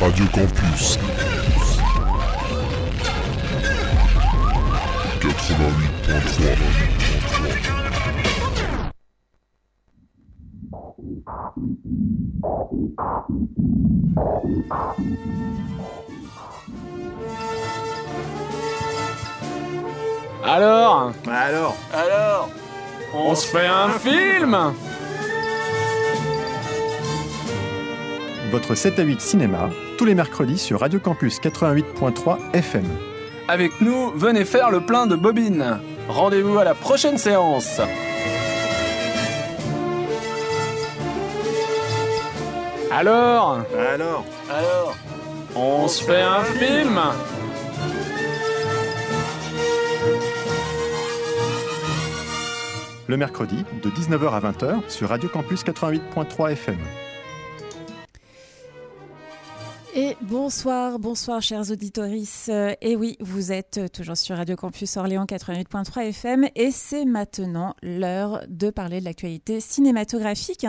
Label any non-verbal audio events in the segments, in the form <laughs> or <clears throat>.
Radio Campus. 88.3. Alors Alors Alors On se fait un film Votre 7 à 8 cinéma, tous les mercredis sur Radio Campus 88.3 FM. Avec nous, venez faire le plein de bobines. Rendez-vous à la prochaine séance. Alors Alors Alors On se fait un film Le mercredi, de 19h à 20h sur Radio Campus 88.3 FM. Et bonsoir, bonsoir chers auditoris. Euh, et oui, vous êtes toujours sur Radio Campus Orléans 88.3 FM et c'est maintenant l'heure de parler de l'actualité cinématographique.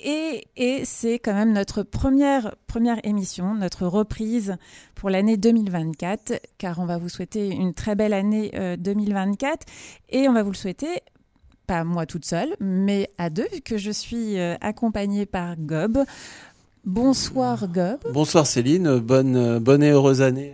Et, et c'est quand même notre première, première émission, notre reprise pour l'année 2024, car on va vous souhaiter une très belle année euh, 2024 et on va vous le souhaiter pas moi toute seule, mais à deux, vu que je suis euh, accompagnée par Gob. Bonsoir Gob. Bonsoir Céline, bonne, bonne et heureuse année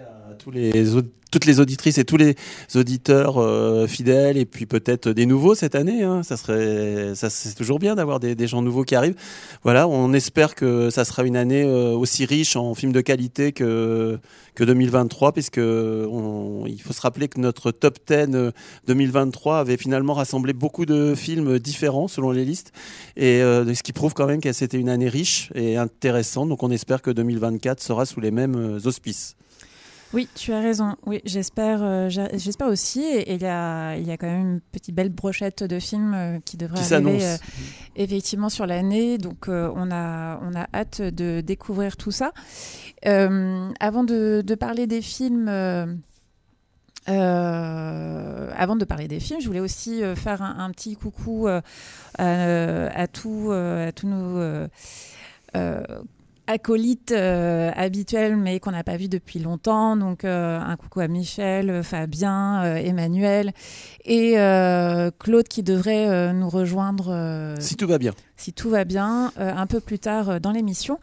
toutes les auditrices et tous les auditeurs euh, fidèles et puis peut-être des nouveaux cette année. hein. Ça serait, ça c'est toujours bien d'avoir des, gens nouveaux qui arrivent. Voilà, on espère que ça sera une année euh, aussi riche en films de qualité que que 2023, puisque il faut se rappeler que notre top 10 euh, 2023 avait finalement rassemblé beaucoup de films différents selon les listes, et euh, ce qui prouve quand même que c'était une année riche et intéressante. Donc on espère que 2024 sera sous les mêmes euh, auspices. Oui, tu as raison. Oui, j'espère, euh, j'espère aussi. Et il y a, il y a quand même une petite belle brochette de films euh, qui devrait Qui arriver euh, effectivement sur l'année. Donc, on a, on a hâte de découvrir tout ça. Avant de, de parler des films. euh, avant de parler des films, je voulais aussi euh, faire un, un petit coucou euh, à, à tous nos euh, euh, habituels, mais qu'on n'a pas vu depuis longtemps. Donc, euh, un coucou à Michel, Fabien, euh, Emmanuel et Claude qui devrait nous rejoindre Si tout va bien. si tout va bien, un peu plus tard dans l'émission.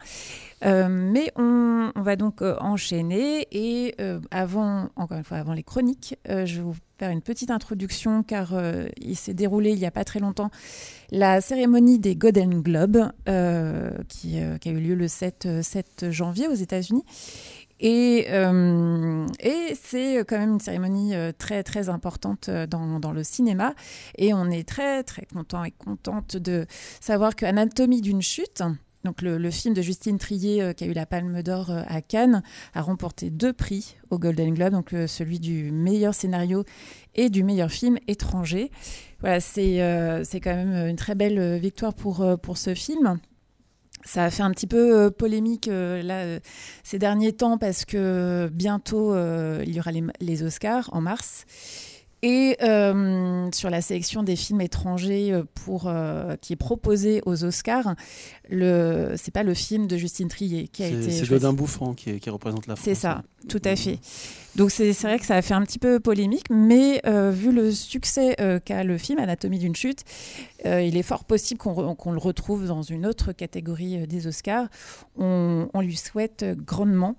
Mais on, on va donc enchaîner et avant, encore une fois, avant les chroniques, je vous faire une petite introduction car euh, il s'est déroulé il n'y a pas très longtemps la cérémonie des Golden Globes euh, qui, euh, qui a eu lieu le 7, euh, 7 janvier aux États-Unis. Et, et c'est quand même une cérémonie très très importante dans, dans le cinéma. Et on est très très content et contente de savoir que Anatomie d'une chute, le, film de Justine Trier euh, qui a eu la Palme d'Or euh, à Cannes, a remporté deux prix au Golden Globe, donc euh, celui du meilleur scénario et du meilleur film étranger. C'est quand même une très belle victoire pour, pour ce film. Ça a fait un petit peu polémique ces derniers temps parce que bientôt il y aura les Oscars en mars. Et euh, sur la sélection des films étrangers euh, pour, euh, qui est proposé aux Oscars, le c'est pas le film de Justine Trier qui a été c'est. Godin Bouffran qui, qui représente la France. C'est ça, tout à fait. Donc c'est vrai que ça a fait un petit peu polémique, mais euh, vu le succès qu'a le film Anatomie d'une chute, il est fort possible qu'on le retrouve dans une autre catégorie des Oscars. On, on lui souhaite grandement.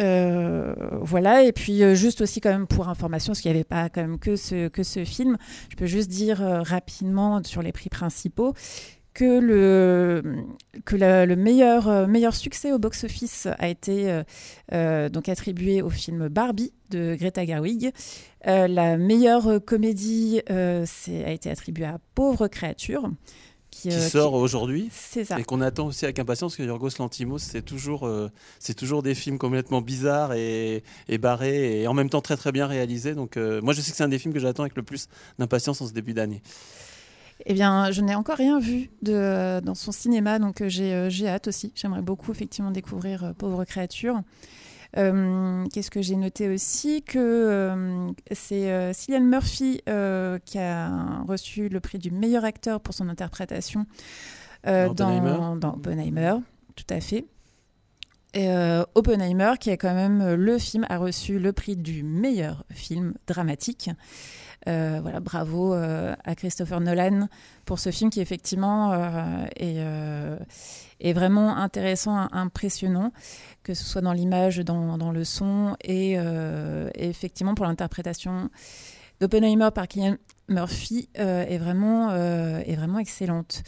Euh, voilà, et puis euh, juste aussi quand même pour information, parce qu'il n'y avait pas quand que ce, film, je peux juste dire euh, rapidement sur les prix principaux que le, que le meilleur, meilleur succès au box-office a été donc attribué au film Barbie de Greta Gerwig. La meilleure comédie a été attribuée à Pauvre créature. Qui, Qui euh, sort aujourd'hui C'est ça. et qu'on attend aussi avec impatience parce que Yorgos Lantimos c'est toujours euh, c'est toujours des films complètement bizarres et, et barrés et en même temps très très bien réalisés donc euh, moi je sais que c'est un des films que j'attends avec le plus d'impatience en ce début d'année Eh bien, je n'ai encore rien vu de, dans son cinéma, donc j'ai hâte aussi. J'aimerais beaucoup effectivement découvrir Pauvre créature. Euh, Qu'est-ce que j'ai noté aussi Que euh, c'est euh, Cillian Murphy qui a reçu le prix du meilleur acteur pour son interprétation Dans dans, Oppenheimer. dans Oppenheimer, tout à fait. Et, euh, Oppenheimer, qui est quand même le film, a reçu le prix du meilleur film dramatique. Euh, voilà, bravo euh, à Christopher Nolan pour ce film qui effectivement euh, est, vraiment intéressant, impressionnant, que ce soit dans l'image, dans, dans le son et, effectivement pour l'interprétation d'Oppenheimer par Cillian Murphy est, vraiment, est vraiment excellente.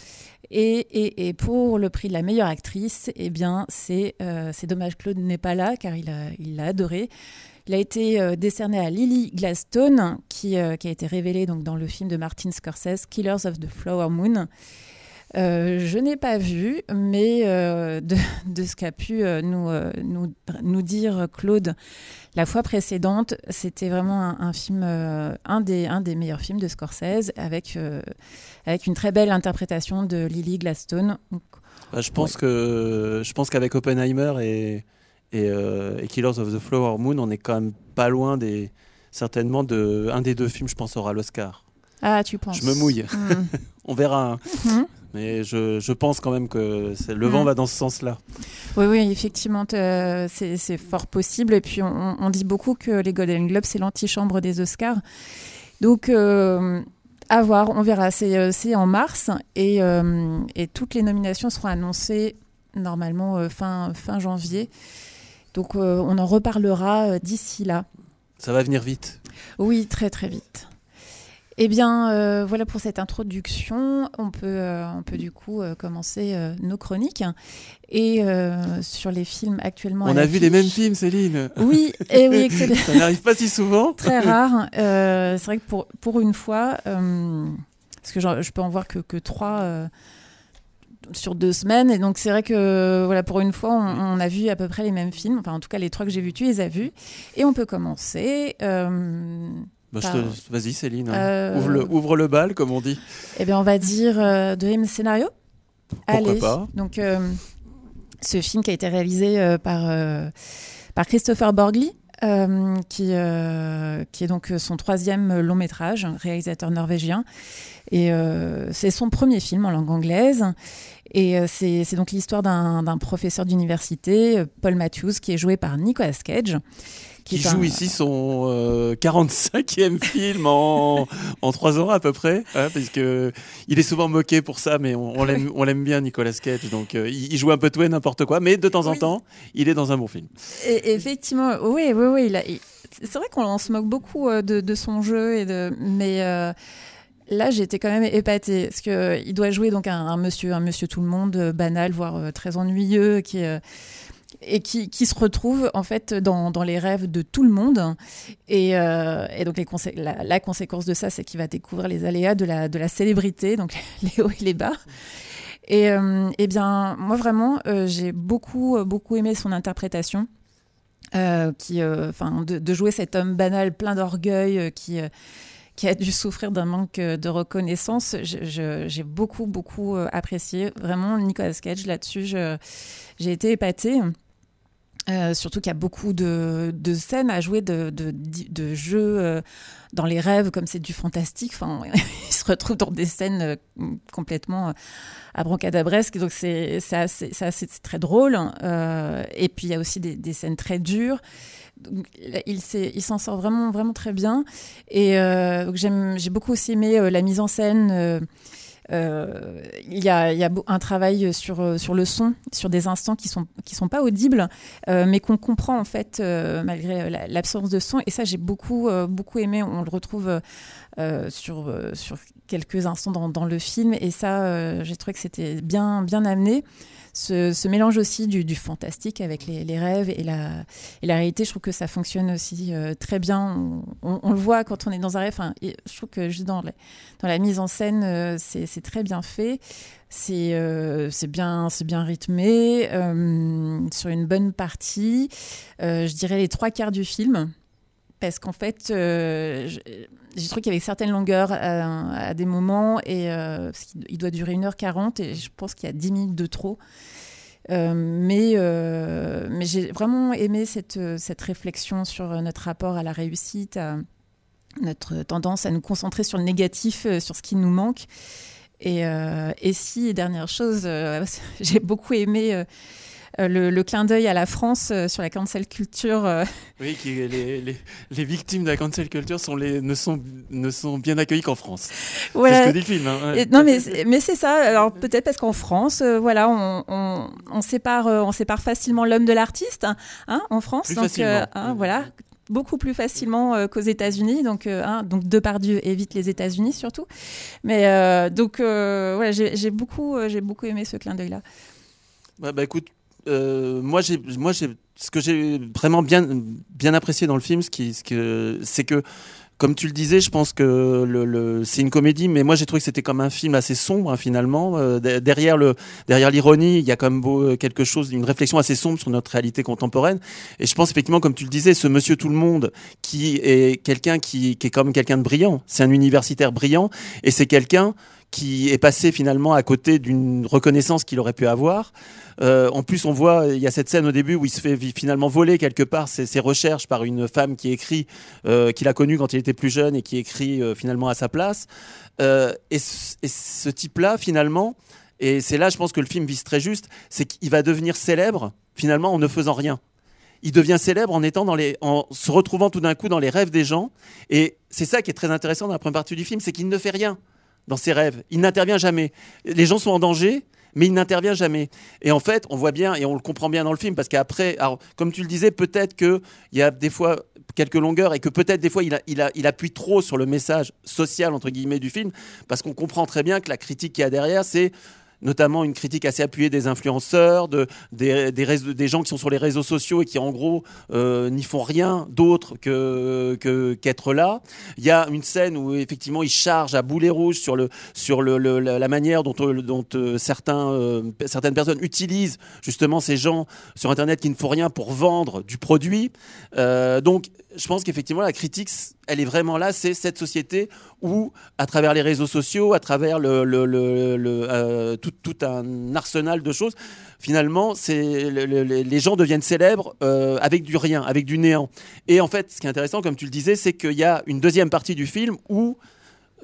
Et, et, et pour le prix de la meilleure actrice, eh bien, c'est euh, dommage Claude n'est pas là car il l'a il adoré. Il a été euh, décerné à Lily Gladstone, qui, euh, qui a été révélée donc, dans le film de Martin Scorsese, Killers of the Flower Moon. Euh, je n'ai pas vu, mais euh, de, <laughs> de ce qu'a pu euh, nous, nous, nous dire Claude la fois précédente, c'était vraiment un, un film, un, des, un des meilleurs films de Scorsese, avec, avec une très belle interprétation de Lily Gladstone. Donc, Bah, je pense que je pense qu'avec Oppenheimer et et, euh, et Killers of the Flower Moon, on est quand même pas loin des certainement de un des deux films, je pense, aura l'Oscar. Ah, tu penses Je me mouille. Hmm. <laughs> On verra. hein. Mhm. Mais je, je pense quand même que le vent Mhm. va dans ce sens-là. Oui, oui, effectivement, euh, c'est c'est fort possible. Et puis, on, on dit beaucoup que les Golden Globes, c'est l'antichambre des Oscars. Donc, euh, à voir, on verra. C'est euh, c'est en mars et, euh, et toutes les nominations seront annoncées normalement fin, fin janvier. Donc, euh, on en reparlera euh, d'ici là. Ça va venir vite. Oui, très très vite. Eh bien, euh, voilà pour cette introduction. On peut, euh, on peut du coup euh, commencer nos chroniques. Et sur les films actuellement. On a vu les mêmes films, Céline. Oui, et oui, <laughs> excellent. Ça n'arrive pas si souvent. <laughs> Très rare. C'est vrai que pour, pour une fois, parce que je peux en voir que, que trois sur deux semaines. Et donc, c'est vrai que voilà, pour une fois, on, on a vu à peu près les mêmes films. Enfin, en tout cas, les trois que j'ai vus, tu les as vus. Et on peut commencer. Euh, Bah, je Par- te- Vas-y, Céline. hein. Euh, Ouvre, le, ouvre le bal, comme on dit. Eh bien, on va dire euh, deuxième scénario. Pourquoi Allez. pas Donc, euh, ce film qui a été réalisé par, par Christopher Borgli, euh, qui, euh, qui est donc son troisième long métrage, réalisateur norvégien. Et euh, c'est son premier film en langue anglaise. Et euh, c'est donc l'histoire d'un professeur d'université, euh, Paul Matthews, qui est joué par Nicolas Cage. Qui est joue un- ici son euh, 45e <laughs> film en, en 3 ans à peu près. hein, parce que il est souvent moqué pour ça, mais on, on l'aime bien, Nicolas Cage. Donc euh, il, il joue un peu tout et n'importe quoi, mais de temps en Oui. temps, il est dans un bon film. Et effectivement, oui, oui, oui. il a- il- C'est vrai qu'on on se moque beaucoup euh, de, de son jeu, et de, mais euh, là, j'étais quand même épatée. Parce qu'il doit jouer donc un, un monsieur, un monsieur tout le monde, euh, banal, voire euh, très ennuyeux, qui, euh, et qui, qui se retrouve en fait dans, dans les rêves de tout le monde. Et, euh, et donc, les consé- la, conséquence de ça, c'est qu'il va découvrir les aléas de la, de la célébrité, donc <laughs> les hauts et les bas. Et euh, eh bien, moi vraiment, euh, j'ai beaucoup, beaucoup aimé son interprétation. Euh, qui, enfin, de, jouer cet homme banal, plein d'orgueil, qui, qui a dû souffrir d'un manque de reconnaissance. J'ai beaucoup, beaucoup apprécié. Vraiment, Nicolas Cage, là-dessus, j'ai été épatée. Euh, surtout qu'il y a beaucoup de, de scènes à jouer, de, de, jeux euh, dans les rêves, comme c'est du fantastique. Enfin, <laughs> il se retrouve dans des scènes euh, complètement abracadabresques. Donc, c'est assez- assez- très drôle. Euh, et puis, il y a aussi des, des scènes très dures. Il s'en sort vraiment, vraiment très bien. Et euh, j'ai beaucoup aussi aimé la mise en scène. Euh, il y a, un travail sur, euh, sur le son, sur des instants qui sont, qui sont pas audibles, euh, mais qu'on comprend en fait malgré la- l'absence de son. Et ça, j'ai beaucoup, aimé. On le retrouve sur, quelques instants dans, le film. Et ça, j'ai trouvé que c'était bien amené. Ce, mélange aussi du, fantastique avec les, rêves et la, réalité, je trouve que ça fonctionne aussi euh, très bien. On, le voit quand on est dans un rêve. Je trouve que juste dans, la- mise en scène, euh, c'est très bien fait. C'est euh, bien, bien rythmé euh, sur une bonne partie. Je dirais les trois quarts du film. Parce qu'en fait, euh, j'ai trouvé qu'il y avait certaines longueurs à, à des moments, et, euh, il doit durer 1h40, et je pense qu'il y a 10 minutes de trop. Euh, mais euh, mais j'ai vraiment aimé cette, cette réflexion sur notre rapport à la réussite, notre tendance à nous concentrer sur le négatif, euh, sur ce qui nous manque. Et, euh, et si, dernière chose, euh, <laughs> j'ai beaucoup aimé euh, euh, le, le clin d'œil à la France euh, sur la cancel culture. euh, Oui, qui, les, les, les victimes de la cancel culture sont les, ne, sont, ne sont bien accueillies qu'en France. C'est ce que dit le film. hein. Et- non, mais, c'est- mais c'est ça. Alors peut-être parce qu'en France, euh, voilà, on, on, on sépare, euh, on sépare facilement l'homme de l'artiste, hein, hein, en France. Plus donc facilement. hein, voilà, beaucoup plus facilement euh, qu'aux États-Unis. Donc, euh, hein, donc Depardieu évite les États-Unis surtout. Mais euh, donc, euh, ouais, j'ai beaucoup, euh, j'ai beaucoup aimé ce clin d'œil-là. Ouais, bah écoute, euh, moi j'ai, moi j'ai, ce que j'ai vraiment bien, bien apprécié dans le film, ce qui, ce que, c'est que, comme tu le disais, je pense que le, le- c'est une comédie, mais moi j'ai trouvé que c'était comme un film assez sombre hein, finalement. Euh, de- derrière le, derrière l'ironie, il y a quand même beau- quelque chose, une réflexion assez sombre sur notre réalité contemporaine. Et je pense effectivement, comme tu le disais, ce Monsieur Tout le Monde, qui est quelqu'un qui, qui est comme quelqu'un de brillant. C'est un universitaire brillant, et c'est quelqu'un qui est passé finalement à côté d'une reconnaissance qu'il aurait pu avoir. Euh, en plus, on voit, il y a cette scène au début où il se fait finalement voler quelque part ses, ses recherches par une femme qui écrit, euh, qu'il a connue quand il était plus jeune et qui écrit euh, finalement à sa place. Et, ce- et ce type-là, finalement, et c'est là, je pense que le film vise très juste, c'est qu'il va devenir célèbre finalement en ne faisant rien. Il devient célèbre en étant dans les, en se retrouvant tout d'un coup dans les rêves des gens. Et c'est ça qui est très intéressant dans la première partie du film, c'est qu'il ne fait rien dans ses rêves. Il n'intervient jamais. Les gens sont en danger, mais il n'intervient jamais. Et en fait, on voit bien et on le comprend bien dans le film parce qu'après, comme tu le disais, peut-être qu'il y a des fois quelques longueurs et que peut-être des fois il appuie trop sur le message social entre guillemets du film parce qu'on comprend très bien que la critique qu'il y a derrière, c'est notamment une critique assez appuyée des influenceurs, de, des, des, des gens qui sont sur les réseaux sociaux et qui en gros euh, n'y font rien d'autre que qu'être là. Il y a une scène où effectivement il charge à boulet rouge sur le sur le, le- la manière dont, euh, dont euh, certains euh, certaines personnes utilisent justement ces gens sur internet qui ne font rien pour vendre du produit. Euh, donc je pense qu'effectivement la critique elle est vraiment là, c'est cette société où à travers les réseaux sociaux, à travers euh, tout, un arsenal de choses, finalement, c'est le- le- le- les gens deviennent célèbres euh, avec du rien, avec du néant. Et en fait, ce qui est intéressant, comme tu le disais, c'est qu'il y a une deuxième partie du film où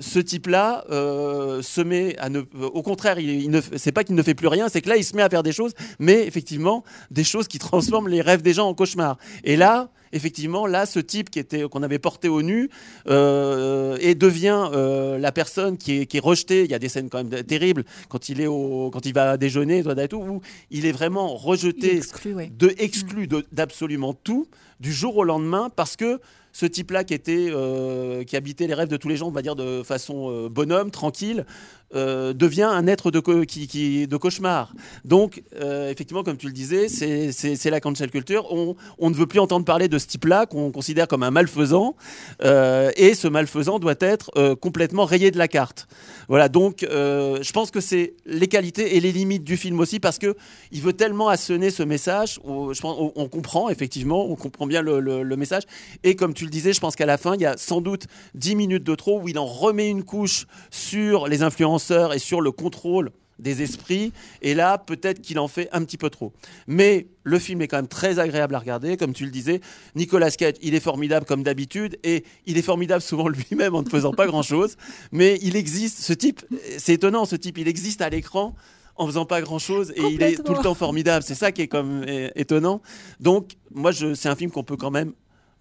ce type-là euh, se met à ne. Au contraire, il, il ne, c'est pas qu'il ne fait plus rien, c'est que là, il se met à faire des choses, mais effectivement, des choses qui transforment les rêves des gens en cauchemars. Et là, effectivement, là, ce type qui était qu'on avait porté au nu euh, et devient euh, la personne qui est, qui est rejetée. Il y a des scènes quand même terribles quand il est au, quand il va déjeuner, tout, où il est vraiment rejeté exclu, ouais. de exclu de- d'absolument tout du jour au lendemain parce que ce type-là qui était euh, qui habitait les rêves de tous les gens, on va dire de façon euh, bonhomme, tranquille, euh, devient un être de, qui, de cauchemar. Donc, euh, effectivement, comme tu le disais, c'est- la cancel culture. On, on ne veut plus entendre parler de ce type-là qu'on considère comme un malfaisant, euh, et ce malfaisant doit être complètement rayé de la carte. Voilà. Donc, je pense que c'est les qualités et les limites du film aussi, parce que il veut tellement assonner ce message. On, je pense, on, comprend effectivement, on comprend bien le, le- le message. Et comme tu le disais, je pense qu'à la fin, il y a sans doute 10 minutes de trop où il en remet une couche sur les influenceurs et sur le contrôle des esprits. Et là, peut-être qu'il en fait un petit peu trop. Mais le film est quand même très agréable à regarder. Comme tu le disais, Nicolas Cage, il est formidable comme d'habitude. Et il est formidable souvent <laughs> lui-même en ne faisant pas grand-chose. Mais il existe, ce type, c'est étonnant, ce type, il existe à l'écran en faisant pas grand chose et il est tout le temps formidable. C'est ça qui est comme é- étonnant. Donc, moi, je, c'est un film qu'on peut quand même,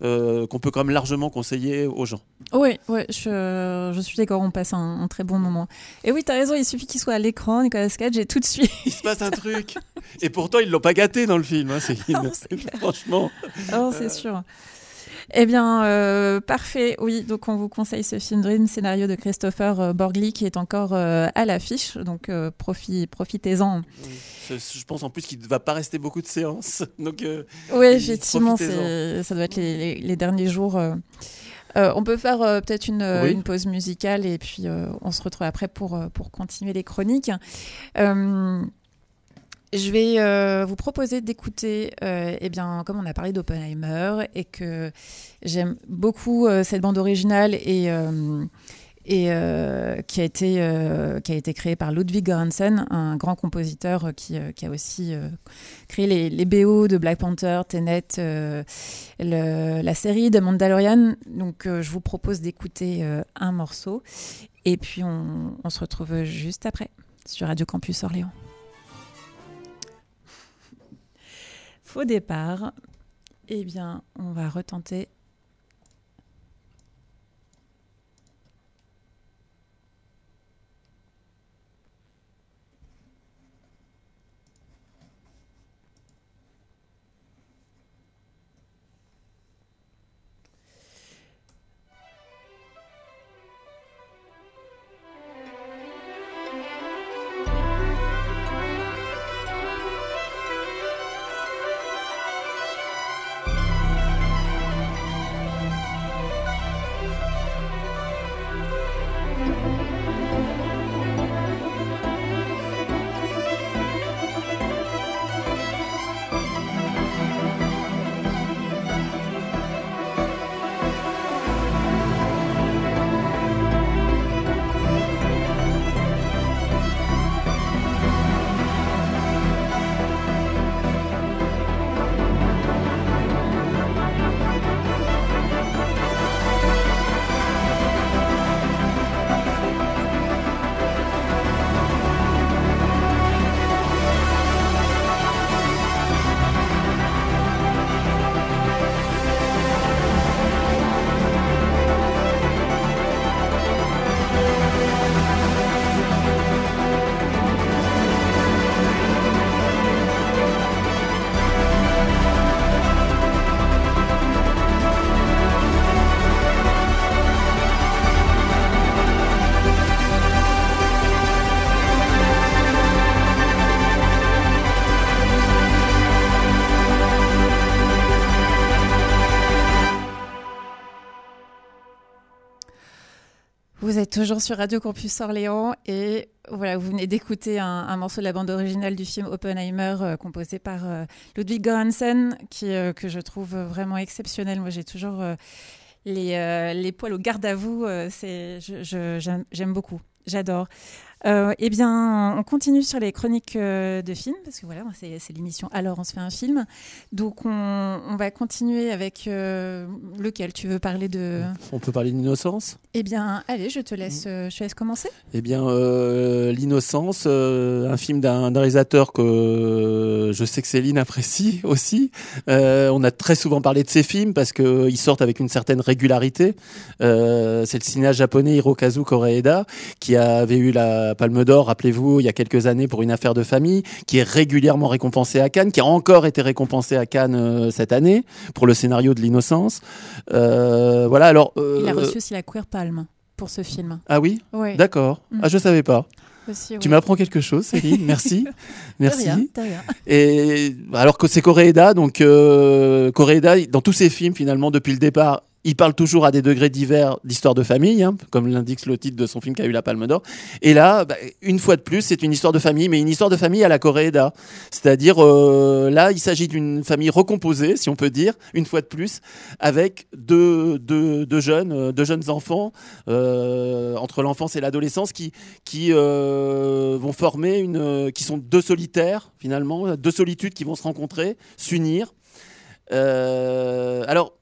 euh, qu'on peut quand même largement conseiller aux gens. Oui, ouais, je, je suis d'accord, on passe un, un très bon moment. Et oui, tu as raison, il suffit qu'il soit à l'écran, Nicolas Cage, et tout de suite. Il se passe un truc. Et pourtant, ils l'ont pas gâté dans le film. hein, c'est- <laughs> Non, franchement. Oh, c'est sûr. Eh bien, euh, parfait. Oui, donc on vous conseille ce film Dream, scénario de Christopher euh, Borgli, qui est encore euh, à l'affiche. Donc euh, profi- profitez-en. Je pense en plus qu'il ne va pas rester beaucoup de séances. <laughs> Donc, Oui, effectivement, ça doit être les, les- les derniers jours. euh. On peut faire euh, peut-être une, Oui. une pause musicale et puis euh, on se retrouve après pour, pour continuer les chroniques. Je vais euh, vous proposer d'écouter, euh, eh bien, comme on a parlé d'Oppenheimer et que j'aime beaucoup euh, cette bande originale et, euh, qui, a été, qui a été créée par Ludwig Göransson, un grand compositeur qui, a aussi créé les, BO de Black Panther, Tenet, la série de Mandalorian. Donc, je vous propose d'écouter un morceau et puis on se retrouve juste après sur Radio Campus Orléans. Faux départ. Eh bien, on va retenter. Vous êtes toujours sur Radio Campus Orléans et voilà, vous venez d'écouter un, morceau de la bande originale du film Oppenheimer euh, composé par euh, Ludwig Göransson qui, euh, que je trouve vraiment exceptionnel. Moi, j'ai toujours les, les poils au garde à vous. j'aime beaucoup. J'adore. Euh, eh bien, on continue sur les chroniques euh, de films, parce que voilà, c'est, l'émission Alors on se fait un film. Donc, on, on va continuer avec euh, lequel tu veux parler de? On peut parler d'innocence? Eh bien, allez, je te laisse, euh, je te laisse commencer. Eh bien, euh, L'innocence, un film d'un réalisateur que je sais que Céline apprécie <laughs> aussi. On a très souvent parlé de ces films parce qu'ils sortent avec une certaine régularité. C'est le cinéaste japonais Hirokazu Koreeda qui avait eu la Palme d'Or, rappelez-vous, il y a quelques années pour une affaire de famille, qui est régulièrement récompensé à Cannes, qui a encore été récompensé à Cannes euh, cette année pour le scénario de L'innocence. Euh, voilà, alors... euh, Il a reçu aussi la Queer Palm pour ce film. Ah oui? Oui. D'accord. Mm. Ah, je savais pas. Aussi, Tu m'apprends quelque chose, Céline. <laughs> Merci. Merci. rien, de rien. Et alors que c'est Koreeda, donc euh, dans tous ses films finalement depuis le départ, il parle toujours à des degrés divers d'histoire de famille, hein, comme l'indique le titre de son film qui a eu la Palme d'Or. Et là, bah, une fois de plus, c'est une histoire de famille, mais une histoire de famille à la Koreeda. C'est-à-dire euh, là, il s'agit d'une famille recomposée, si on peut dire, une fois de plus, avec deux, jeunes, euh, deux jeunes enfants euh, entre l'enfance et l'adolescence qui vont former une, qui sont deux solitaires finalement, deux solitudes qui vont se rencontrer, s'unir. Alors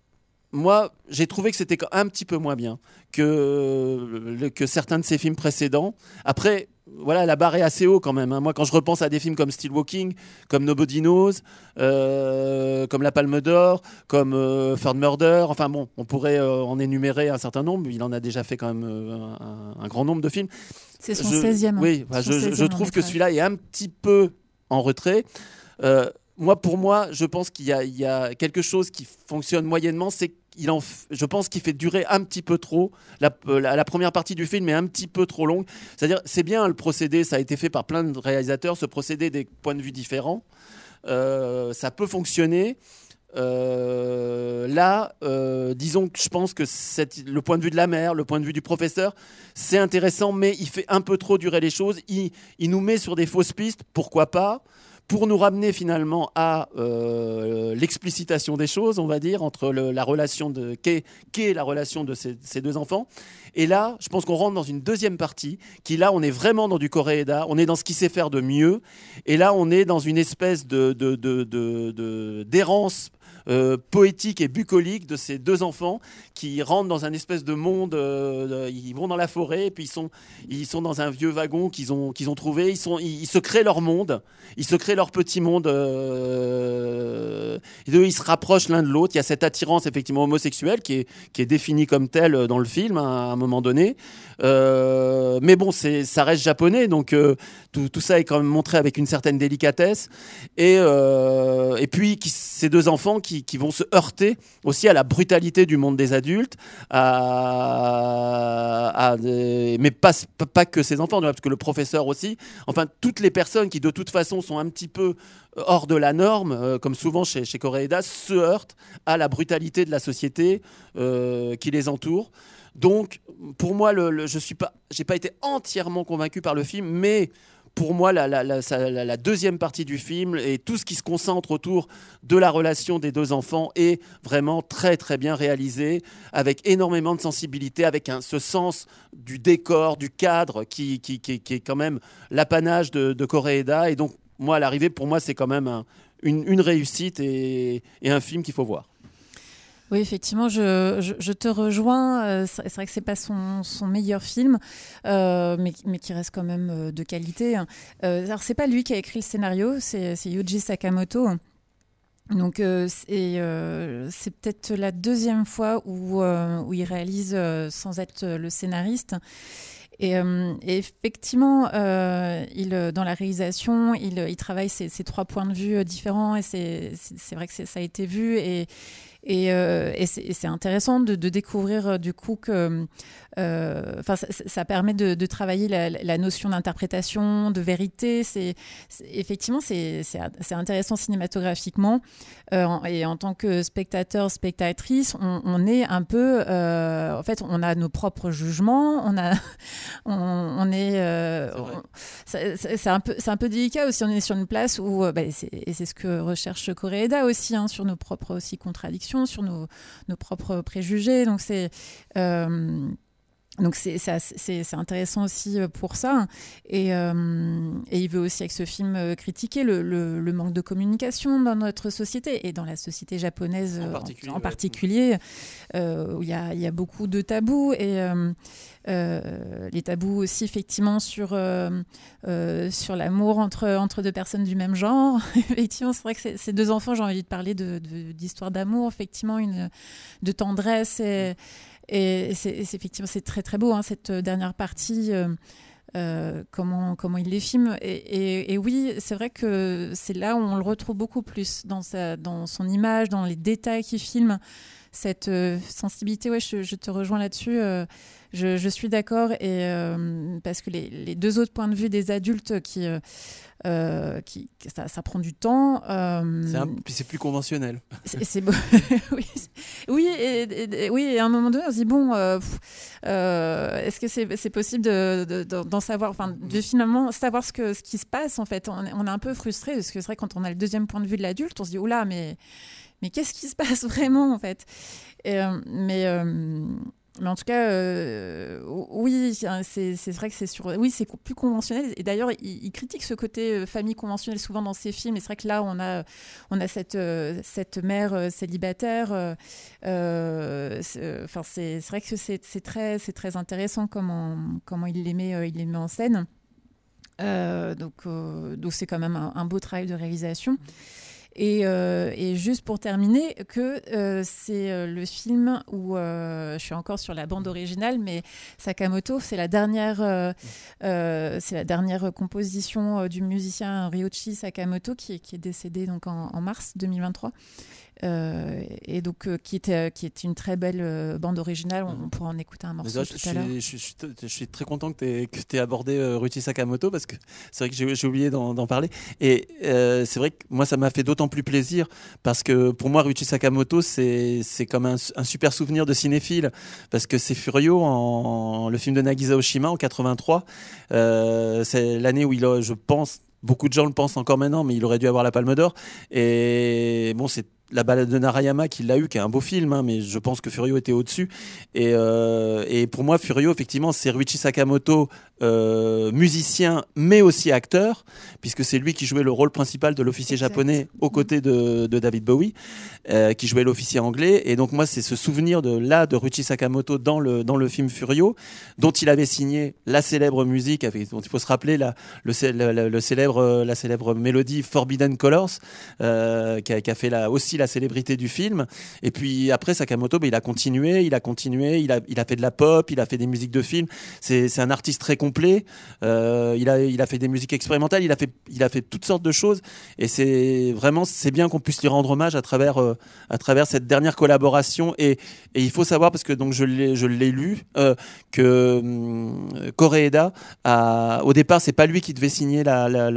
moi, j'ai trouvé que c'était un petit peu moins bien que, certains de ses films précédents. Après, voilà, la barre est assez haut quand même. hein. Moi, quand je repense à des films comme Still Walking, comme Nobody Knows, euh, comme La Palme d'Or, comme euh, Third Murder, enfin bon, on pourrait euh, en énumérer un certain nombre. Il en a déjà fait quand même euh, un, un grand nombre de films. C'est son Je- 16e. Oui, bah, Son je, je- 16e je trouve que celui-là est un petit peu en retrait. Moi, pour moi, je pense qu'il y, a- il y a quelque chose qui fonctionne moyennement, c'est je pense qu'il fait durer un petit peu trop. La, euh, première partie du film est un petit peu trop longue. C'est-à-dire, c'est bien le procédé, ça a été fait par plein de réalisateurs, ce procédé des points de vue différents. Euh, ça peut fonctionner. Euh, là, disons que je pense que le point de vue de la mère, le point de vue du professeur, c'est intéressant, mais il fait un peu trop durer les choses. Il nous met sur des fausses pistes, pourquoi pas pour nous ramener finalement à euh, l'explicitation des choses, on va dire, entre la relation de qu'est la relation de ces, deux enfants. Et là, je pense qu'on rentre dans une deuxième partie, qui là, on est vraiment dans du Koreeda, on est dans ce qu'il sait faire de mieux, et là, on est dans une espèce de- d'errance euh, poétique et bucolique de ces deux enfants qui rentrent dans un espèce de monde. euh, ils vont dans la forêt, et puis ils sont, ils sont dans un vieux wagon qu'ils ont, qu'ils ont trouvé. Ils, sont, ils, se créent leur monde, ils se créent leur petit monde. euh, ils se rapprochent l'un de l'autre. Il y a cette attirance effectivement homosexuelle qui est, qui est définie comme telle dans le film hein, à un moment donné. Euh, mais bon, ça reste japonais, donc euh, tout, ça est quand même montré avec une certaine délicatesse. Et, euh, puis ces deux enfants qui, vont se heurter aussi à la brutalité du monde des adultes, mais pas, pas que ces enfants, parce que le professeur aussi, enfin toutes les personnes qui de toute façon sont un petit peu hors de la norme, euh, comme souvent chez, chez se heurtent à la brutalité de la société euh, qui les entoure. Donc, pour moi, je suis pas, pas été entièrement convaincu par le film, mais pour moi, la, deuxième partie du film et tout ce qui se concentre autour de la relation des deux enfants est vraiment très très bien réalisé, avec énormément de sensibilité, avec ce sens du décor, du cadre qui, est quand même l'apanage de, de. Et donc, moi, à l'arrivée, pour moi, c'est quand même un- une, réussite et, un film qu'il faut voir. Oui, effectivement, je, te rejoins. Euh, C'est vrai que c'est pas son, meilleur film, euh, mais, qui reste quand même euh, de qualité. hein. Euh, alors, c'est pas lui qui a écrit le scénario, c'est Yuji Sakamoto. Donc, c'est peut-être la deuxième fois où, il réalise sans être le scénariste. Et, euh, effectivement, euh, il, euh, dans la réalisation, il, il travaille ces, trois points de vue euh, différents et c'est vrai que ça a été vu et, et, euh, et c'est intéressant de, de découvrir euh, du coup que euh, ça, ça permet de, de travailler la, la notion d'interprétation, de vérité. C'est effectivement c'est intéressant cinématographiquement Euh, et en tant que spectateur spectatrice, on, on est un peu en fait on a nos propres jugements, on a <laughs> on, on est, C'est un peu c'est un peu délicat aussi. On est sur une place où bah, et c'est ce que recherche Koreeda aussi hein, sur nos propres aussi contradictions, sur nos propres préjugés. Donc c'est euh, donc c'est intéressant aussi euh, pour ça. Et, euh, et il veut aussi avec ce film euh, critiquer le, le- le manque de communication dans notre société et dans la société japonaise En particulier, en ouais. particulier, euh, où il y a, y a beaucoup de tabous et euh, les tabous aussi effectivement sur, sur l'amour entre, entre deux personnes du même genre. <laughs> effectivement, c'est vrai que ces- deux enfants, j'ai envie de parler de- de- d'histoire d'amour, effectivement, une, de tendresse et, et c'est effectivement c'est très très beau hein, cette dernière partie. euh, euh, comment, comment il les filme. Et, et- et oui, c'est vrai que c'est là où on le retrouve beaucoup plus dans, sa, dans son image, dans les détails qu'il filme, cette euh, sensibilité. Ouais, je, je te rejoins là-dessus. euh, je, je suis d'accord. Et euh, parce que les, les deux autres points de vue des adultes qui. euh, qui, ça, ça prend du temps. euh, C'est plus conventionnel. c'est beau. <laughs> oui, oui, et, oui, et à un moment donné, on se dit bon, est-ce que c'est possible de- de- de- d'en savoir, enfin, de finalement savoir ce que ce qui se passe en fait? On, est- on est un peu frustré parce que c'est vrai quand on a le deuxième point de vue de l'adulte, on se dit oula, mais mais qu'est-ce qui se passe <laughs> vraiment en fait? Euh, Mais euh, mais en tout cas, euh, oui, c'est c'est vrai que c'est sur. Oui, c'est plus conventionnel. Et d'ailleurs, il, critique ce côté famille conventionnelle souvent dans ses films. Et c'est vrai que là, on a, on a cette, cette mère célibataire. euh, c'est- vrai que c'est très, c'est très intéressant comment, comment il les met, il les en scène. Donc, donc c'est quand même un, un beau travail de réalisation. Et, euh, et juste pour terminer, que euh, c'est euh, le film où je suis encore sur la bande originale, mais Sakamoto, c'est la dernière, c'est la dernière composition du musicien Ryoichi Sakamoto qui est, décédé donc en mars 2023. Euh, et donc euh, qui était qui est une très belle euh, bande originale. On, on pourra en écouter un morceau tout je, à l'heure. je, suis, je suis très content que tu aies, abordé euh, Ruchi Sakamoto parce que c'est vrai que j'ai oublié d'en parler. Et euh, c'est vrai que moi, ça m'a fait d'autant plus plaisir parce que pour moi, Ruchi Sakamoto, c'est comme un, un super souvenir de cinéphile parce que c'est Furio, en, le film de Nagisa Oshima en 83. Euh, c'est l'année où il a, je pense, beaucoup de gens le pensent encore maintenant, mais il aurait dû avoir la Palme d'Or. Et bon, c'est la balade de Narayama qui l'a eu, qui est un beau film, hein, mais je pense que Furio était au-dessus. Et, euh, et pour moi, Furio, effectivement, c'est Ruichi Sakamoto, euh, musicien, mais aussi acteur, puisque c'est lui qui jouait le rôle principal de l'officier japonais aux côtés de, de David Bowie, euh, qui jouait l'officier anglais. Et donc moi, c'est ce souvenir de là de Ruichi Sakamoto dans le dans le film Furio, dont il avait signé la célèbre musique, avec, dont il faut se rappeler la, le, cé- le- le- le célèbre la célèbre mélodie Forbidden Colors, qui, a, qui a fait la, aussi la célébrité du film. Et puis après, Sakamoto, ben, il a continué, il a continué, il a, il a fait de la pop, il a fait des musiques de film. C'est un artiste très complet. Euh, il, a, il a fait des musiques expérimentales, il a fait, il a fait toutes sortes de choses. Et c'est vraiment, c'est bien qu'on puisse lui rendre hommage à travers, euh, à travers cette dernière collaboration. Et, et il faut savoir, parce que donc je l'ai, lu, euh, que hum, Koreeda, a, au départ, c'est pas lui qui devait signer la, la-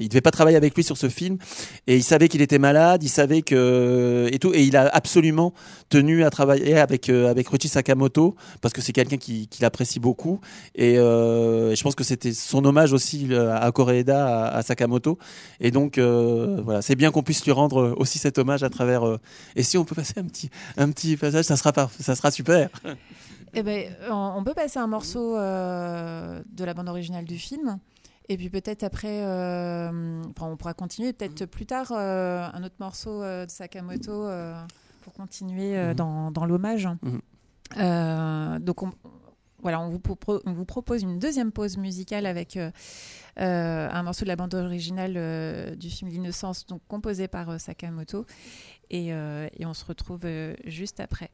il devait pas travailler avec lui sur ce film. Et il savait qu'il était malade, il savait que et tout, et il a absolument tenu à travailler avec euh, avec Ruchi Sakamoto parce que c'est quelqu'un qui, qui l'apprécie beaucoup. Et, euh, je pense que c'était son hommage aussi euh, à Koreeda, à, Sakamoto. Et donc euh, voilà, c'est bien qu'on puisse lui rendre aussi cet hommage à travers. et si on peut passer un petit un petit passage, ça sera ça sera super. Eh ben, on, peut passer un morceau de la bande originale du film. Et puis peut-être après, euh, enfin, on pourra continuer. Peut-être plus tard, euh, un autre morceau euh, de Sakamoto pour continuer Mhm. dans, dans l'hommage. Euh, donc on, voilà, on vous, propro- on vous propose une deuxième pause musicale avec euh, un morceau de la bande originale euh, du film L'innocence, donc composé par euh, Sakamoto. Et, et on se retrouve juste après.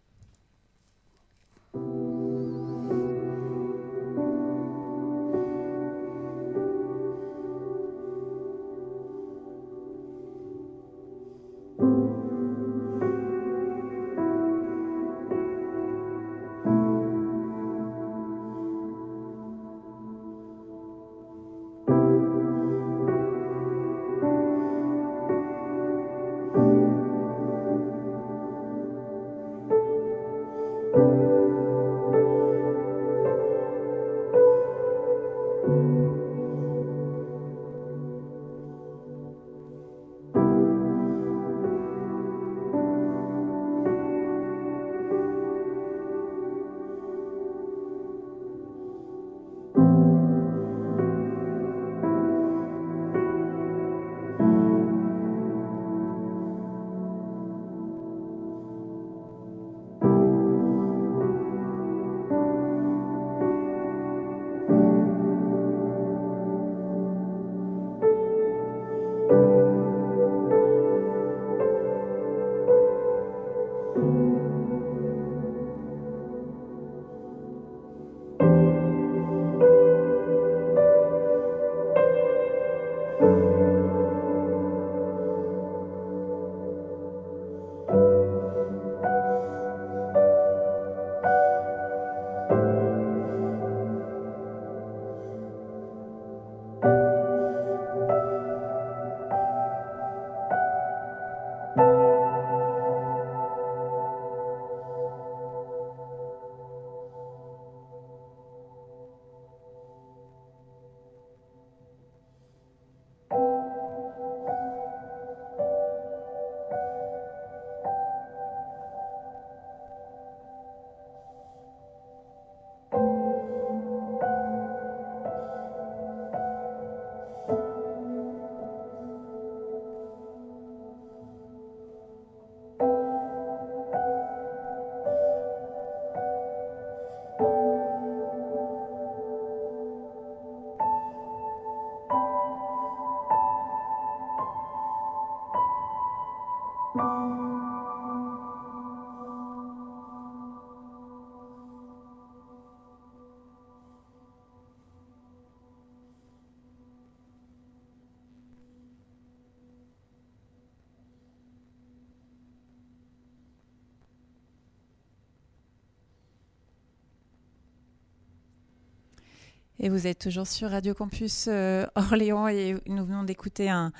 Et vous êtes toujours sur Radio Campus euh, Orléans et nous venons d'écouter un,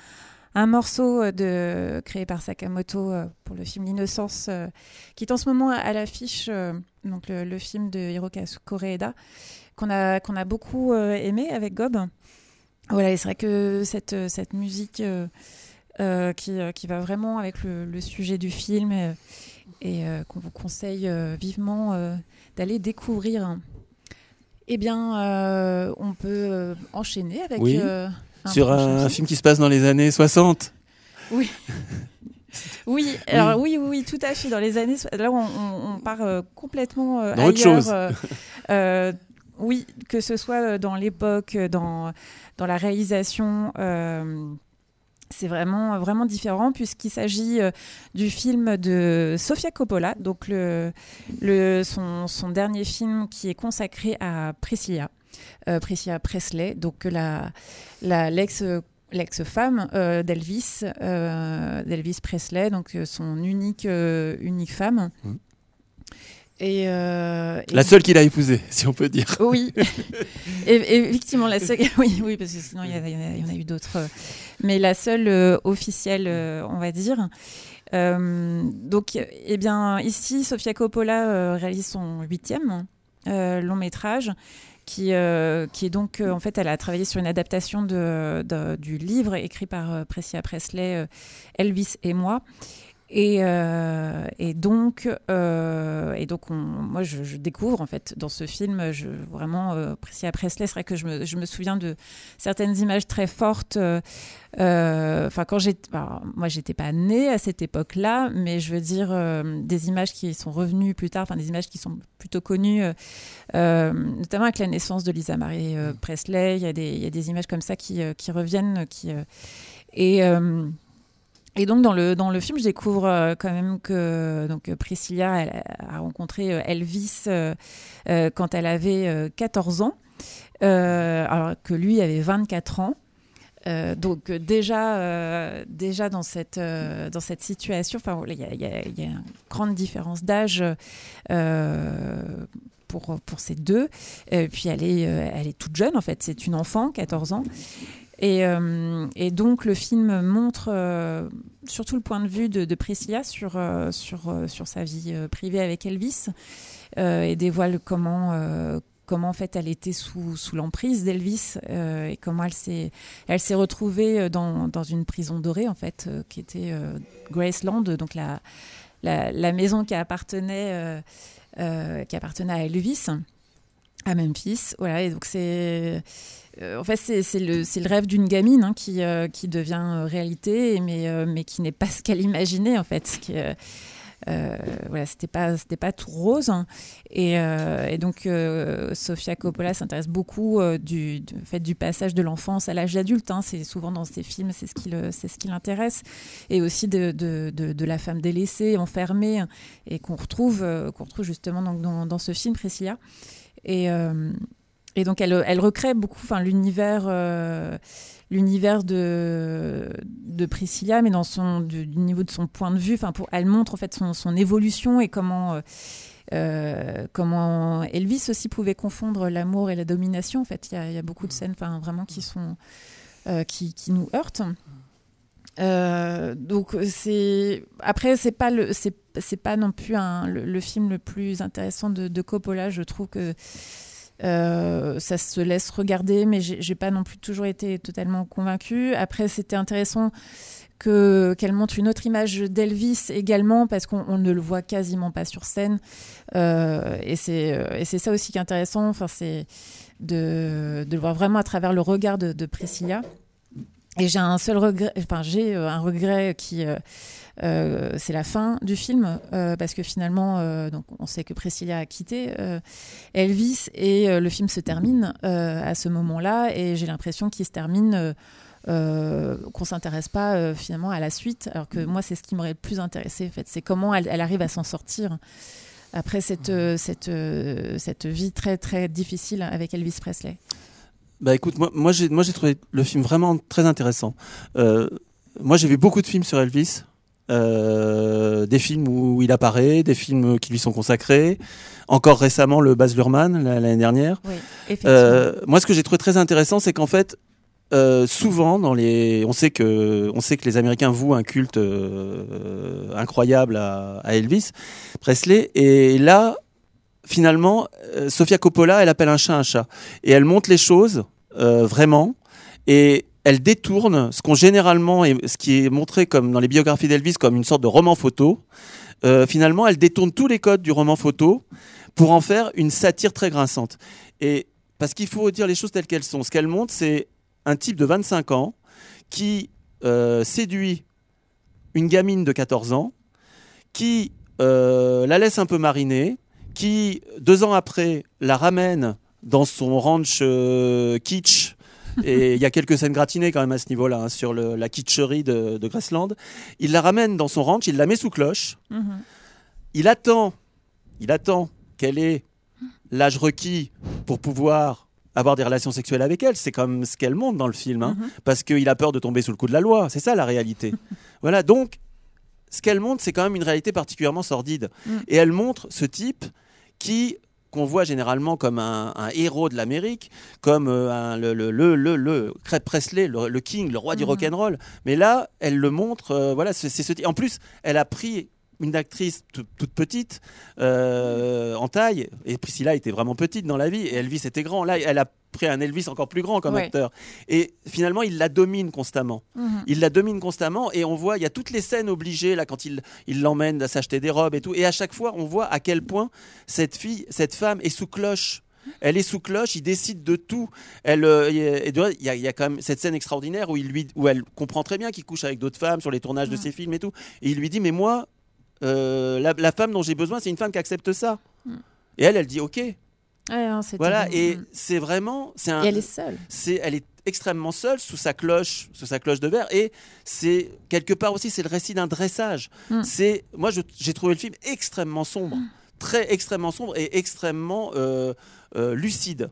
morceau euh, créé par Sakamoto euh, pour le film L'innocence, qui est en ce moment à, l'affiche, donc le, film de Hirokazu Koreeda, qu'on a, beaucoup aimé avec Gob. Voilà, et c'est vrai que cette, musique qui, va vraiment avec le, sujet du film et qu'on vous conseille vivement d'aller découvrir. Eh bien, euh, on peut euh, enchaîner avec Oui. euh, un Sur un film. qui se passe dans les années 60. Oui, alors oui, oui, oui, tout à fait. Dans les années, là, on, part euh, complètement Dans autre chose. oui, que ce soit dans l'époque, dans dans la réalisation. C'est vraiment, vraiment différent puisqu'il s'agit euh, du film de Sofia Coppola, donc le, son, dernier film qui est consacré à Priscilla, euh, Priscilla Presley, donc la, la, l'ex l'ex-femme euh, d'Elvis, d'Elvis Presley, donc son unique, unique femme. Mhm. Et, euh, et- La seule qu'il a épousée, <laughs> si on peut dire. oui, <laughs> et, et effectivement, la seule, <laughs> oui, oui, parce que sinon il y, en a- il y en a eu d'autres, mais la seule euh, officielle, euh, on va dire. Donc, eh bien, ici, Sofia Coppola réalise son huitième long métrage. Qui, qui est donc, en fait, elle a travaillé sur une adaptation de, de- du livre écrit par Priscilla Presley, Elvis et moi. Et, euh, et donc, euh, et donc on- moi, je, je découvre en fait dans ce film, je, vraiment, euh, Priscilla Presley, c'est vrai que je me, je me souviens de certaines images très fortes. euh, Enfin, quand j'étais, moi, j'étais pas née à cette époque-là, mais je veux dire des images qui sont revenues plus tard, enfin des images qui sont plutôt connues, notamment avec la naissance de Lisa Marie euh, Presley. Il y a des, il y a des images comme ça qui, qui reviennent, qui et et donc dans le, dans le film, je découvre euh, quand même que donc, Priscilla a rencontré euh, Elvis euh, quand elle avait euh, 14 ans, alors que lui avait 24 ans. Donc déjà, déjà dans cette dans cette situation, enfin il y a, y a- une grande différence d'âge pour pour ces deux. Et puis elle est elle est toute jeune en fait, c'est une enfant, 14 ans. Et, euh, et donc le film montre euh, surtout le point de vue de, de Priscilla sur, euh, sur, sur sa vie privée avec Elvis et dévoile comment, comment en fait elle était sous, sous l'emprise d'Elvis et comment elle s'est, retrouvée dans, dans une prison dorée en fait qui était Graceland, donc la, la, la maison qui appartenait, qui appartenait à Elvis à Memphis. Voilà, et donc c'est. euh, en fait, c'est le, rêve d'une gamine hein, qui, euh, qui devient euh, réalité, mais, mais qui n'est pas ce qu'elle imaginait, en fait. Voilà, c'était pas, pas tout rose. hein. Et, et donc, Sofia Coppola s'intéresse beaucoup du, fait du passage de l'enfance à l'âge adulte. hein. C'est souvent dans ses films, c'est ce qui l'intéresse. Et aussi de, de, de, la femme délaissée, enfermée, et qu'on retrouve, qu'on retrouve justement dans, dans ce film, Priscilla. Et, euh, et donc, elle, recrée beaucoup l'univers euh, l'univers de, Priscilla, mais dans son, du, niveau de son point de vue. Pour, elle montre en fait son, évolution et comment, euh, comment Elvis aussi pouvait confondre l'amour et la domination. En fait, il y a, beaucoup de scènes vraiment qui, sont, qui nous heurtent. Euh, donc c'est après c'est pas le c'est c'est pas non plus le, film le plus intéressant de, Coppola. Je trouve que euh, ça se laisse regarder mais j'ai pas non plus toujours été totalement convaincue. Après c'était intéressant que qu'elle montre une autre image d'Elvis également parce qu'on on ne le voit quasiment pas sur scène. Euh, et c'est euh, et c'est ça aussi qui est intéressant enfin c'est de, le voir vraiment à travers le regard de, Priscilla. Et j'ai un seul regret, enfin j'ai un regret qui, c'est la fin du film, euh, parce que finalement, euh, donc on sait que Priscilla a quitté euh, Elvis et euh, le film se termine euh, à ce moment-là, et j'ai l'impression qu'il se termine. euh, euh, qu'on s'intéresse pas euh, finalement à la suite, alors que moi c'est ce qui m'aurait le plus intéressé en fait, c'est comment elle, arrive à s'en sortir après cette, euh, cette, euh, cette vie très très difficile avec Elvis Presley. Bah écoute, moi, moi j'ai trouvé le film vraiment très intéressant. Euh, moi j'ai vu beaucoup de films sur Elvis, euh, des films où il apparaît, des films qui lui sont consacrés. Encore récemment le Baz Luhrmann la- l'année dernière. Oui. Euh, moi ce que j'ai trouvé très intéressant, c'est qu'en fait euh, souvent dans les, on sait que on sait que les Américains vouent un culte incroyable à, à Elvis Presley, et là finalement, Sofia Coppola, elle appelle un chat un chat. Et elle montre les choses, vraiment. Et elle détourne ce qu'on généralement, ce qui est montré comme dans les biographies d'Elvis comme une sorte de roman photo. Euh, finalement, elle détourne tous les codes du roman photo pour en faire une satire très grinçante. Et parce qu'il faut dire les choses telles qu'elles sont. Ce qu'elle montre, c'est un type de 25 ans qui euh, séduit une gamine de 14 ans, qui euh, la laisse un peu mariner, qui, deux ans après, la ramène dans son ranch kitsch. Et il y a quelques scènes gratinées quand même à ce niveau-là, hein, sur le- la kitscherie de, de Graceland. Il la ramène dans son ranch, il la met sous cloche. Mhm. Il attend, il attend qu'elle ait l'âge requis pour pouvoir avoir des relations sexuelles avec elle. C'est comme ce qu'elle montre dans le film, hein, Mhm. parce qu'il a peur de tomber sous le coup de la loi. C'est ça la réalité. <laughs> voilà, donc ce qu'elle montre, c'est quand même une réalité particulièrement sordide. Mm. Et elle montre ce type qui qu'on voit généralement comme un, un héros de l'Amérique, comme euh, un- le, le, le, le, le Craig Presley, le, le king, le roi du Mhm. rock'n'roll. Mais là, elle le montre, euh, voilà, c'est ce. En plus, elle a pris une actrice tout- toute petite euh, en taille, et Priscilla était vraiment petite dans la vie, et Elvis était grand. Là, elle a pris un Elvis encore plus grand comme Ouais. acteur. Et finalement, il la domine constamment. Mhm. Il la domine constamment et on voit, il y a toutes les scènes obligées là quand il il l'emmène à s'acheter des robes et tout. Et à chaque fois, on voit à quel point cette fille, cette femme est sous cloche. Elle est sous cloche, il décide de tout. Elle, euh, il y, a- il y a quand même cette scène extraordinaire où, il lui, où elle comprend très bien qu'il couche avec d'autres femmes sur les tournages de ses films et tout. Et il lui dit, mais moi, euh, la, la femme dont j'ai besoin, c'est une femme qui accepte ça. Mm. Et elle, elle dit, ok. Ouais, non, c'était Voilà. Et Mhm. c'est vraiment, c'est un, Et elle est seule. c'est elle est extrêmement seule sous sa cloche sous sa cloche de verre et c'est quelque part aussi c'est le récit d'un dressage Mm. c'est moi je- j'ai trouvé le film extrêmement sombre très extrêmement sombre et extrêmement euh, euh, lucide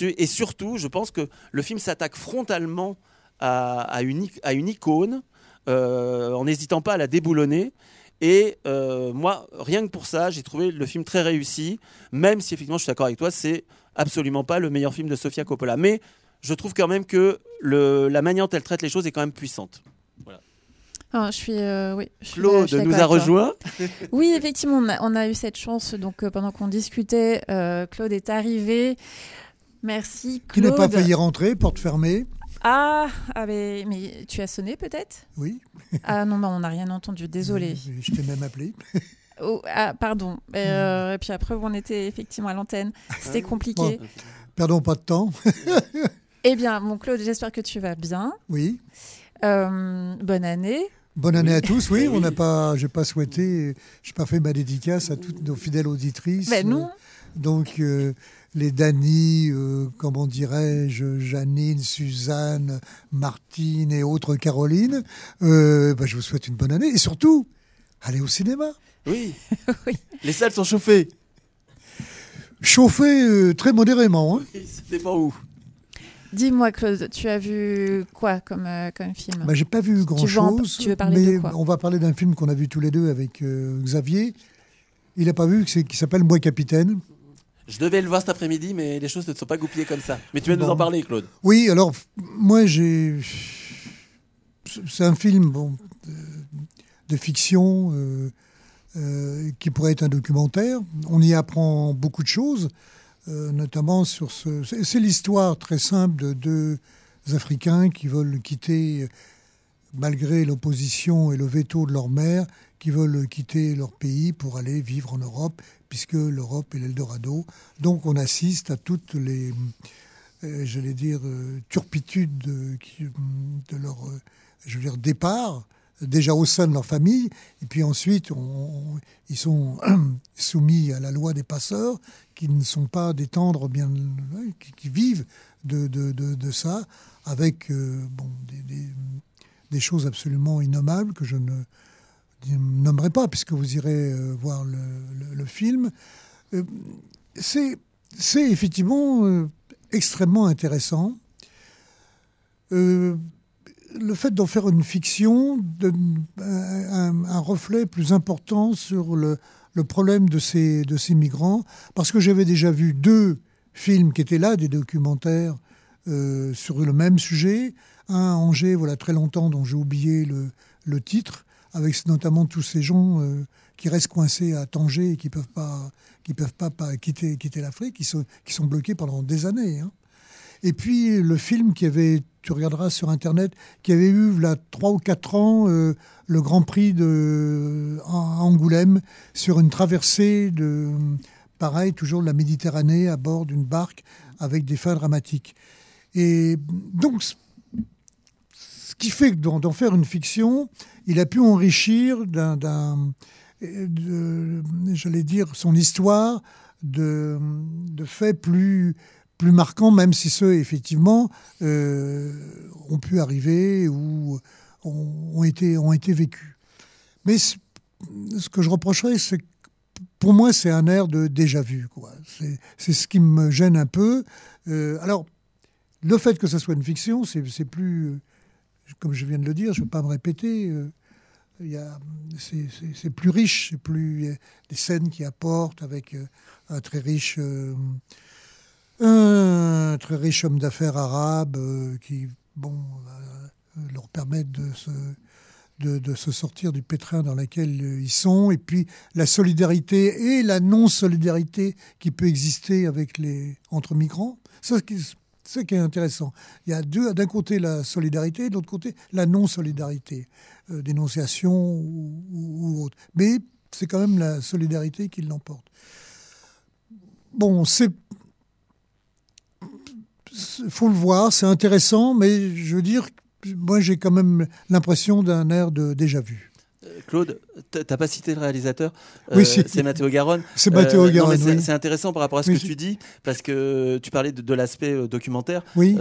et surtout je pense que le film s'attaque frontalement à, à une, ic- à une icône euh, en n'hésitant pas à la déboulonner et euh, moi, rien que pour ça, j'ai trouvé le film très réussi, même si effectivement, je suis d'accord avec toi, c'est absolument pas le meilleur film de Sofia Coppola. Mais je trouve quand même que le, la manière dont elle traite les choses est quand même puissante. Ah, je suis, euh, oui, je suis- Claude je suis nous a rejoint. <laughs> Oui, effectivement, on a, on a eu cette chance. Donc, euh, pendant qu'on discutait, euh, Claude est arrivé. Merci, Qui Claude. n'a pas failli rentrer, porte fermée. Ah, ah, mais, mais tu as sonné peut-être? Oui. <laughs> Ah non, non, on n'a rien entendu. Désolé. Je t'ai même appelé. Oh, ah, pardon. Euh, Et puis après, on était effectivement à l'antenne. C'était compliqué. Perdons pas de temps. <laughs> Eh bien, mon Claude, j'espère que tu vas bien. Oui. Euh, bonne année. Bonne année Oui. à tous. Oui, on n'a <laughs> pas, j'ai pas souhaité, j'ai pas fait ma dédicace à toutes nos fidèles auditrices. Ben non. Donc euh, les Dany, euh, comment dirais-je, Janine, Suzanne, Martine et autres Caroline. euh, ben, je vous souhaite une bonne année et surtout, allez au cinéma. Oui. <laughs> Oui. Les salles sont chauffées. Chauffez euh, très modérément. hein. Ça dépend où. Dis-moi, Claude, tu as vu quoi comme, euh, comme film? Bah, j'ai pas vu grand veux en- chose. tu veux parler de quoi? on va parler d'un film qu'on a vu tous les deux avec euh, Xavier. Il n'a pas vu, qui s'appelle Moi Capitaine. Je devais le voir cet après-midi, mais les choses ne sont pas goupillées comme ça. Mais tu vas nous Bon. en parler, Claude. Oui, alors moi j'ai. C'est un film bon, de, de fiction euh, euh, qui pourrait être un documentaire. On y apprend beaucoup de choses, euh, notamment sur ce. C'est l'histoire très simple de deux Africains qui veulent quitter, malgré l'opposition et le veto de leur mère, qui veulent quitter leur pays pour aller vivre en Europe, puisque l'Europe est l'Eldorado. Donc on assiste à toutes les euh, dire, euh, turpitude de, leur euh, je veux dire, départ, déjà au sein de leur famille, et puis ensuite, ils sont <clears throat> soumis à la loi des passeurs, qui ne sont pas des tendres bien, ouais, qui, vivent de, ça, avec euh, bon, des, des choses absolument innommables que je ne nommerai pas, puisque vous irez euh, voir le, film. Euh, c'est effectivement euh, extrêmement intéressant. Le fait d'en faire une fiction un, reflet plus important sur le, problème de ces, migrants, parce que j'avais déjà vu deux films qui étaient là, des documentaires sur le même sujet. Un à Angers, voilà très longtemps, dont j'ai oublié le titre, avec notamment tous ces gens euh, qui restent coincés à Tanger et qui peuvent pas, qui peuvent pas, pas quitter, quitter l'Afrique, qui sont, qui sont bloqués pendant des années. hein. Et puis le film qui avait, tu regarderas sur Internet, qui avait eu là trois ou quatre ans euh, le Grand Prix de à Angoulême sur une traversée de, pareil, toujours de la Méditerranée à bord d'une barque avec des fins dramatiques. Et donc, ce qui fait que d'en faire une fiction, il a pu enrichir de- j'allais dire, son histoire de, faits plus, plus marquants, même si ceux, effectivement, euh, ont pu arriver ou ont, été, ont été vécus. Mais ce, que je reprocherais, c'est que pour moi, c'est un air de déjà vu. C'est ce qui me gêne un peu. Euh, alors, le fait que ce soit une fiction, c'est plus, euh, comme je viens de le dire, je ne veux pas me répéter, euh, c'est plus riche, c'est plus des scènes qui apportent avec euh, un très riche, euh, un très riche homme d'affaires arabe qui, bon, leur permettent de se sortir du pétrin dans lequel ils sont, et puis la solidarité et la non-solidarité qui peut exister avec les, entre migrants. C'est ce qui, c'est ce qui est intéressant. Il y a d'un côté la solidarité, de l'autre côté la non-solidarité, euh, dénonciation ou, autre. Mais c'est quand même la solidarité qui l'emporte. Bon, c'est il faut le voir, c'est intéressant, mais je veux dire, moi j'ai quand même l'impression d'un air de déjà vu. Claude, t- t'as pas cité le réalisateur Oui, Euh, si. C'est Mathéo Garonne. C'est Mathéo Euh, Garonne, c'est oui. c'est intéressant par rapport à ce Oui, que tu dis, parce que tu parlais de, de l'aspect euh, documentaire. Oui,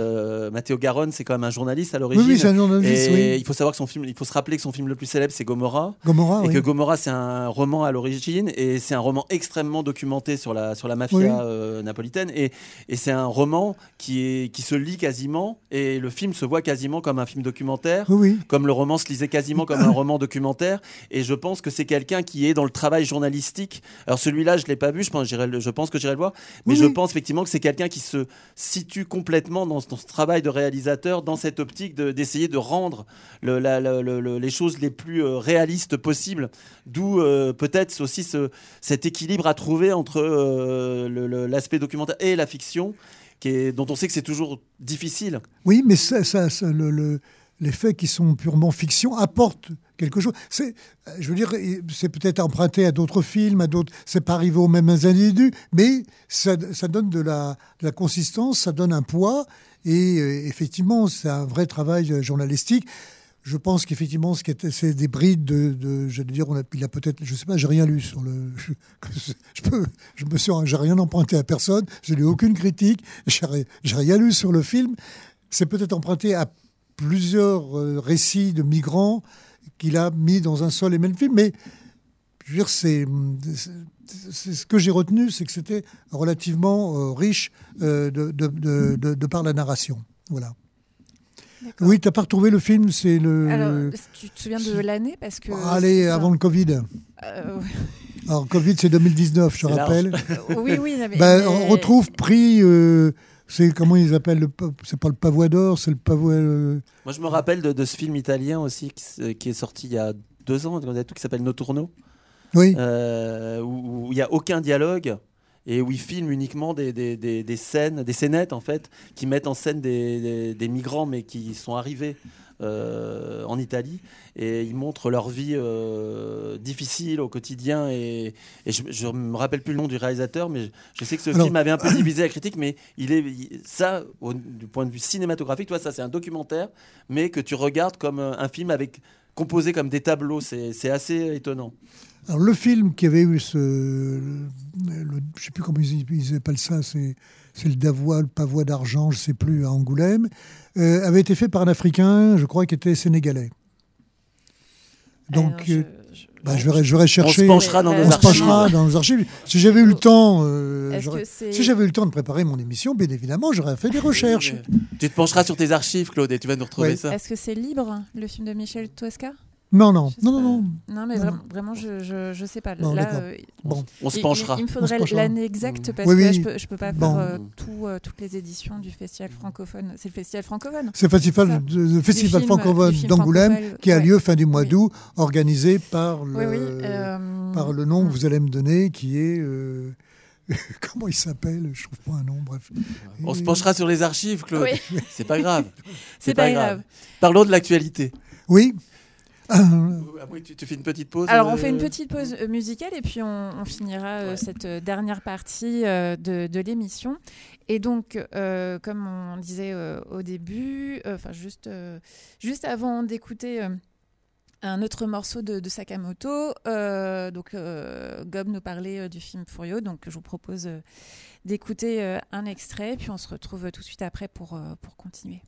Mathéo Garonne, c'est quand même un journaliste à oui, l'origine. oui c'est un journaliste, et oui. il faut savoir que son film, il faut se rappeler que son film le plus célèbre, c'est Gomorrah. Gomorrah, et oui. que Gomorrah, c'est un roman à l'origine, et c'est un roman extrêmement documenté sur la, sur la mafia Oui. napolitaine. Et, et c'est un roman qui, est, qui se lit quasiment, et le film se voit quasiment comme un film documentaire Oui, oui. comme le roman se lisait quasiment comme un <coughs> roman documentaire. Et je pense que c'est quelqu'un qui est dans le travail journalistique. Alors celui-là, je l'ai pas vu. Je pense, le- je pense que j'irai le voir. Mais Oui, je oui. pense effectivement que c'est quelqu'un qui se situe complètement dans, ce- dans ce travail de réalisateur, dans cette optique de- d'essayer de, rendre le- la- la- le- le- les choses les plus euh, réalistes possibles. D'où euh, peut-être aussi ce- cet équilibre à trouver entre euh, l'aspect documentaire et la fiction. Qui est, dont on sait que c'est toujours difficile. Oui, mais ça, ça- ça- le- le- les faits qui sont purement fiction apportent quelque chose. C'est, je veux dire, c'est peut-être emprunté à d'autres films, à d'autres. C'est pas arrivé aux mêmes individus, mais ça, donne de la, consistance, ça donne un poids, et euh, effectivement, c'est un vrai travail euh, journalistique. Je pense qu'effectivement, c'est des brides de, de veux dire, il a peut-être, je sais pas, j'ai rien lu sur le, <laughs> je, je je me suis, j'ai rien emprunté à personne, je n'ai aucune critique, j'ai ri- j'ai rien lu sur le film. C'est peut-être emprunté à plusieurs euh, récits de migrants qu'il a mis dans un seul et même film, mais je veux dire, c'est, ce que j'ai retenu, c'est que c'était relativement euh, riche euh, de, de, de, de- de par la narration. Voilà. Oui, t'as pas retrouvé le film, c'est le. Alors, tu te souviens de l'année parce que Ah, Allez, avant le Covid. Euh, Alors, Covid, c'est 2019, je rappelle. oui, oui. mais- Ben, mais- On retrouve prix. C'est comment ils appellent le C'est pas le pavois d'or, c'est le pavois. euh, Moi, je me rappelle de, de ce film italien aussi qui, est sorti il y a deux ans, qui s'appelle Noturno, Oui, euh, où il n'y a aucun dialogue et où il filme uniquement des, des, des- des scènes, des scénettes en fait, qui mettent en scène des migrants mais qui sont arrivés euh, en Italie et ils montrent leur vie euh, difficile au quotidien et, et je, ne me rappelle plus le nom du réalisateur mais je, je sais que ce Alors- film avait un peu divisé la critique mais il est il- ça au- du point de vue cinématographique toi ça c'est un documentaire mais que tu regardes comme euh, un film avec composé comme des tableaux c'est assez étonnant Alors, le film qui avait eu ce. le- je sais plus comment ils, ils appellent ça, c'est, c'est le Davois, le pavois d'argent, je sais plus, à Angoulême, euh, avait été fait par un Africain, je crois, qui était sénégalais. Donc, Alors, je- euh, je- bah, je, vais, je vais chercher. on se penchera dans On nos on se archives penchera dans nos archives. Si j'avais eu le temps, euh, si j'avais eu le temps de préparer mon émission, bien évidemment, j'aurais fait des recherches. Tu te pencheras sur tes archives, Claude, et tu vas nous retrouver Ouais. ça. Est-ce que c'est libre, le film de Michel Tosca Non, non, non, non, pas. non. Non, mais Non, vra- non. vraiment, je, je, je sais pas. Bon, Là, euh, Bon, On se penchera. Il, il me faudrait l'année exacte parce Oui, que là, je peux, je peux pas Bon. faire euh, tout, euh, toutes les éditions du festival francophone. C'est le festival francophone c'est le festival, le festival film- francophone d'Angoulême qui a ouais. lieu fin du mois Oui. d'août, organisé par le, Oui, oui. euh, par le nom que vous allez me donner, qui est euh, <laughs> comment il s'appelle? Je trouve pas un nom. Bref. On se penchera sur les archives, Claude. Oui. C'est pas grave. <laughs> C'est pas grave. Parlons de l'actualité. Oui. <coughs> Après, tu, tu fais une petite pause. Alors, on euh, fait une petite pause euh, musicale et puis on, on finira euh, Ouais. cette dernière partie euh, de, de l'émission. Et donc, euh, comme on disait euh, au début, euh, enfin juste, euh, juste avant d'écouter euh, un autre morceau de, de Sakamoto, euh, donc euh, Gob nous parlait euh, du film Furio, donc je vous propose euh, d'écouter euh, un extrait, puis on se retrouve tout de suite après pour, euh, pour continuer.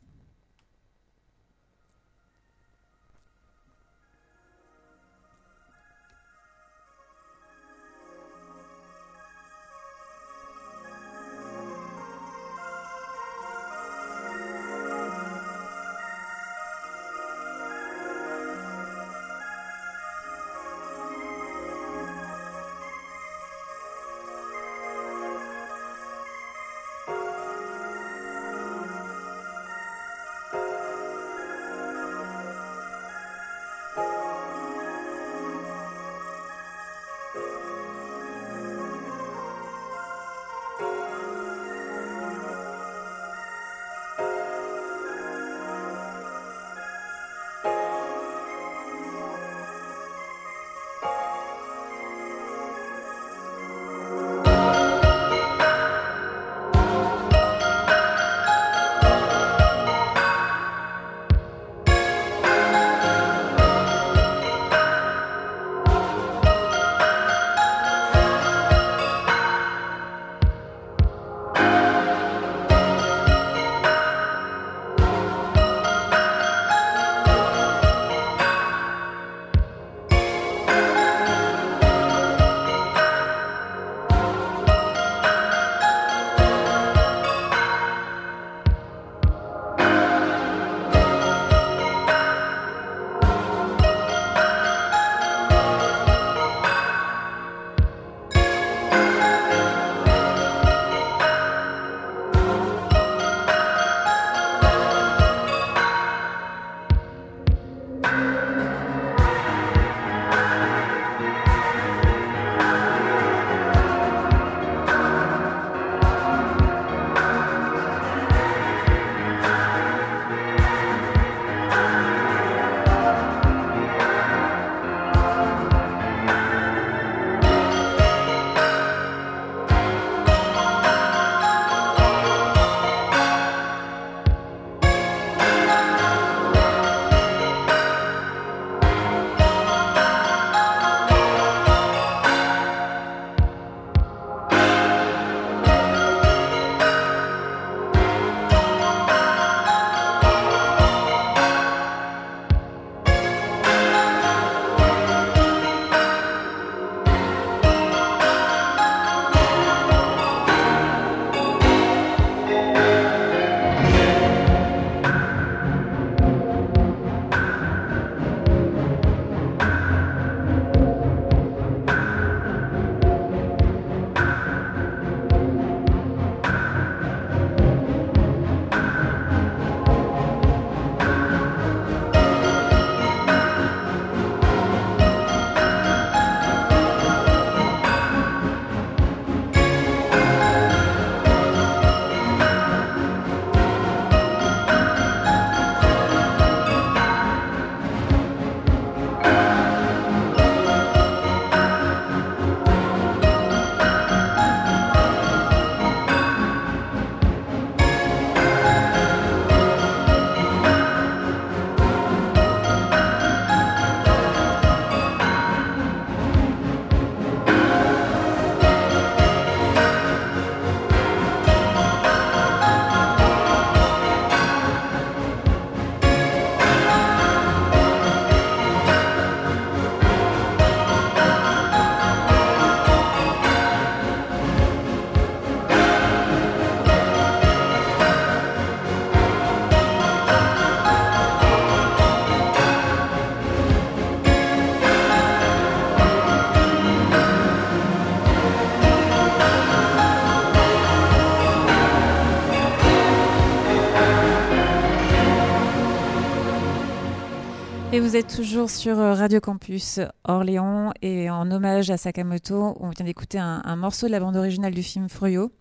Vous êtes toujours sur euh, Radio Campus Orléans et en hommage à Sakamoto, on vient d'écouter un, un morceau de la bande originale du film Froyo.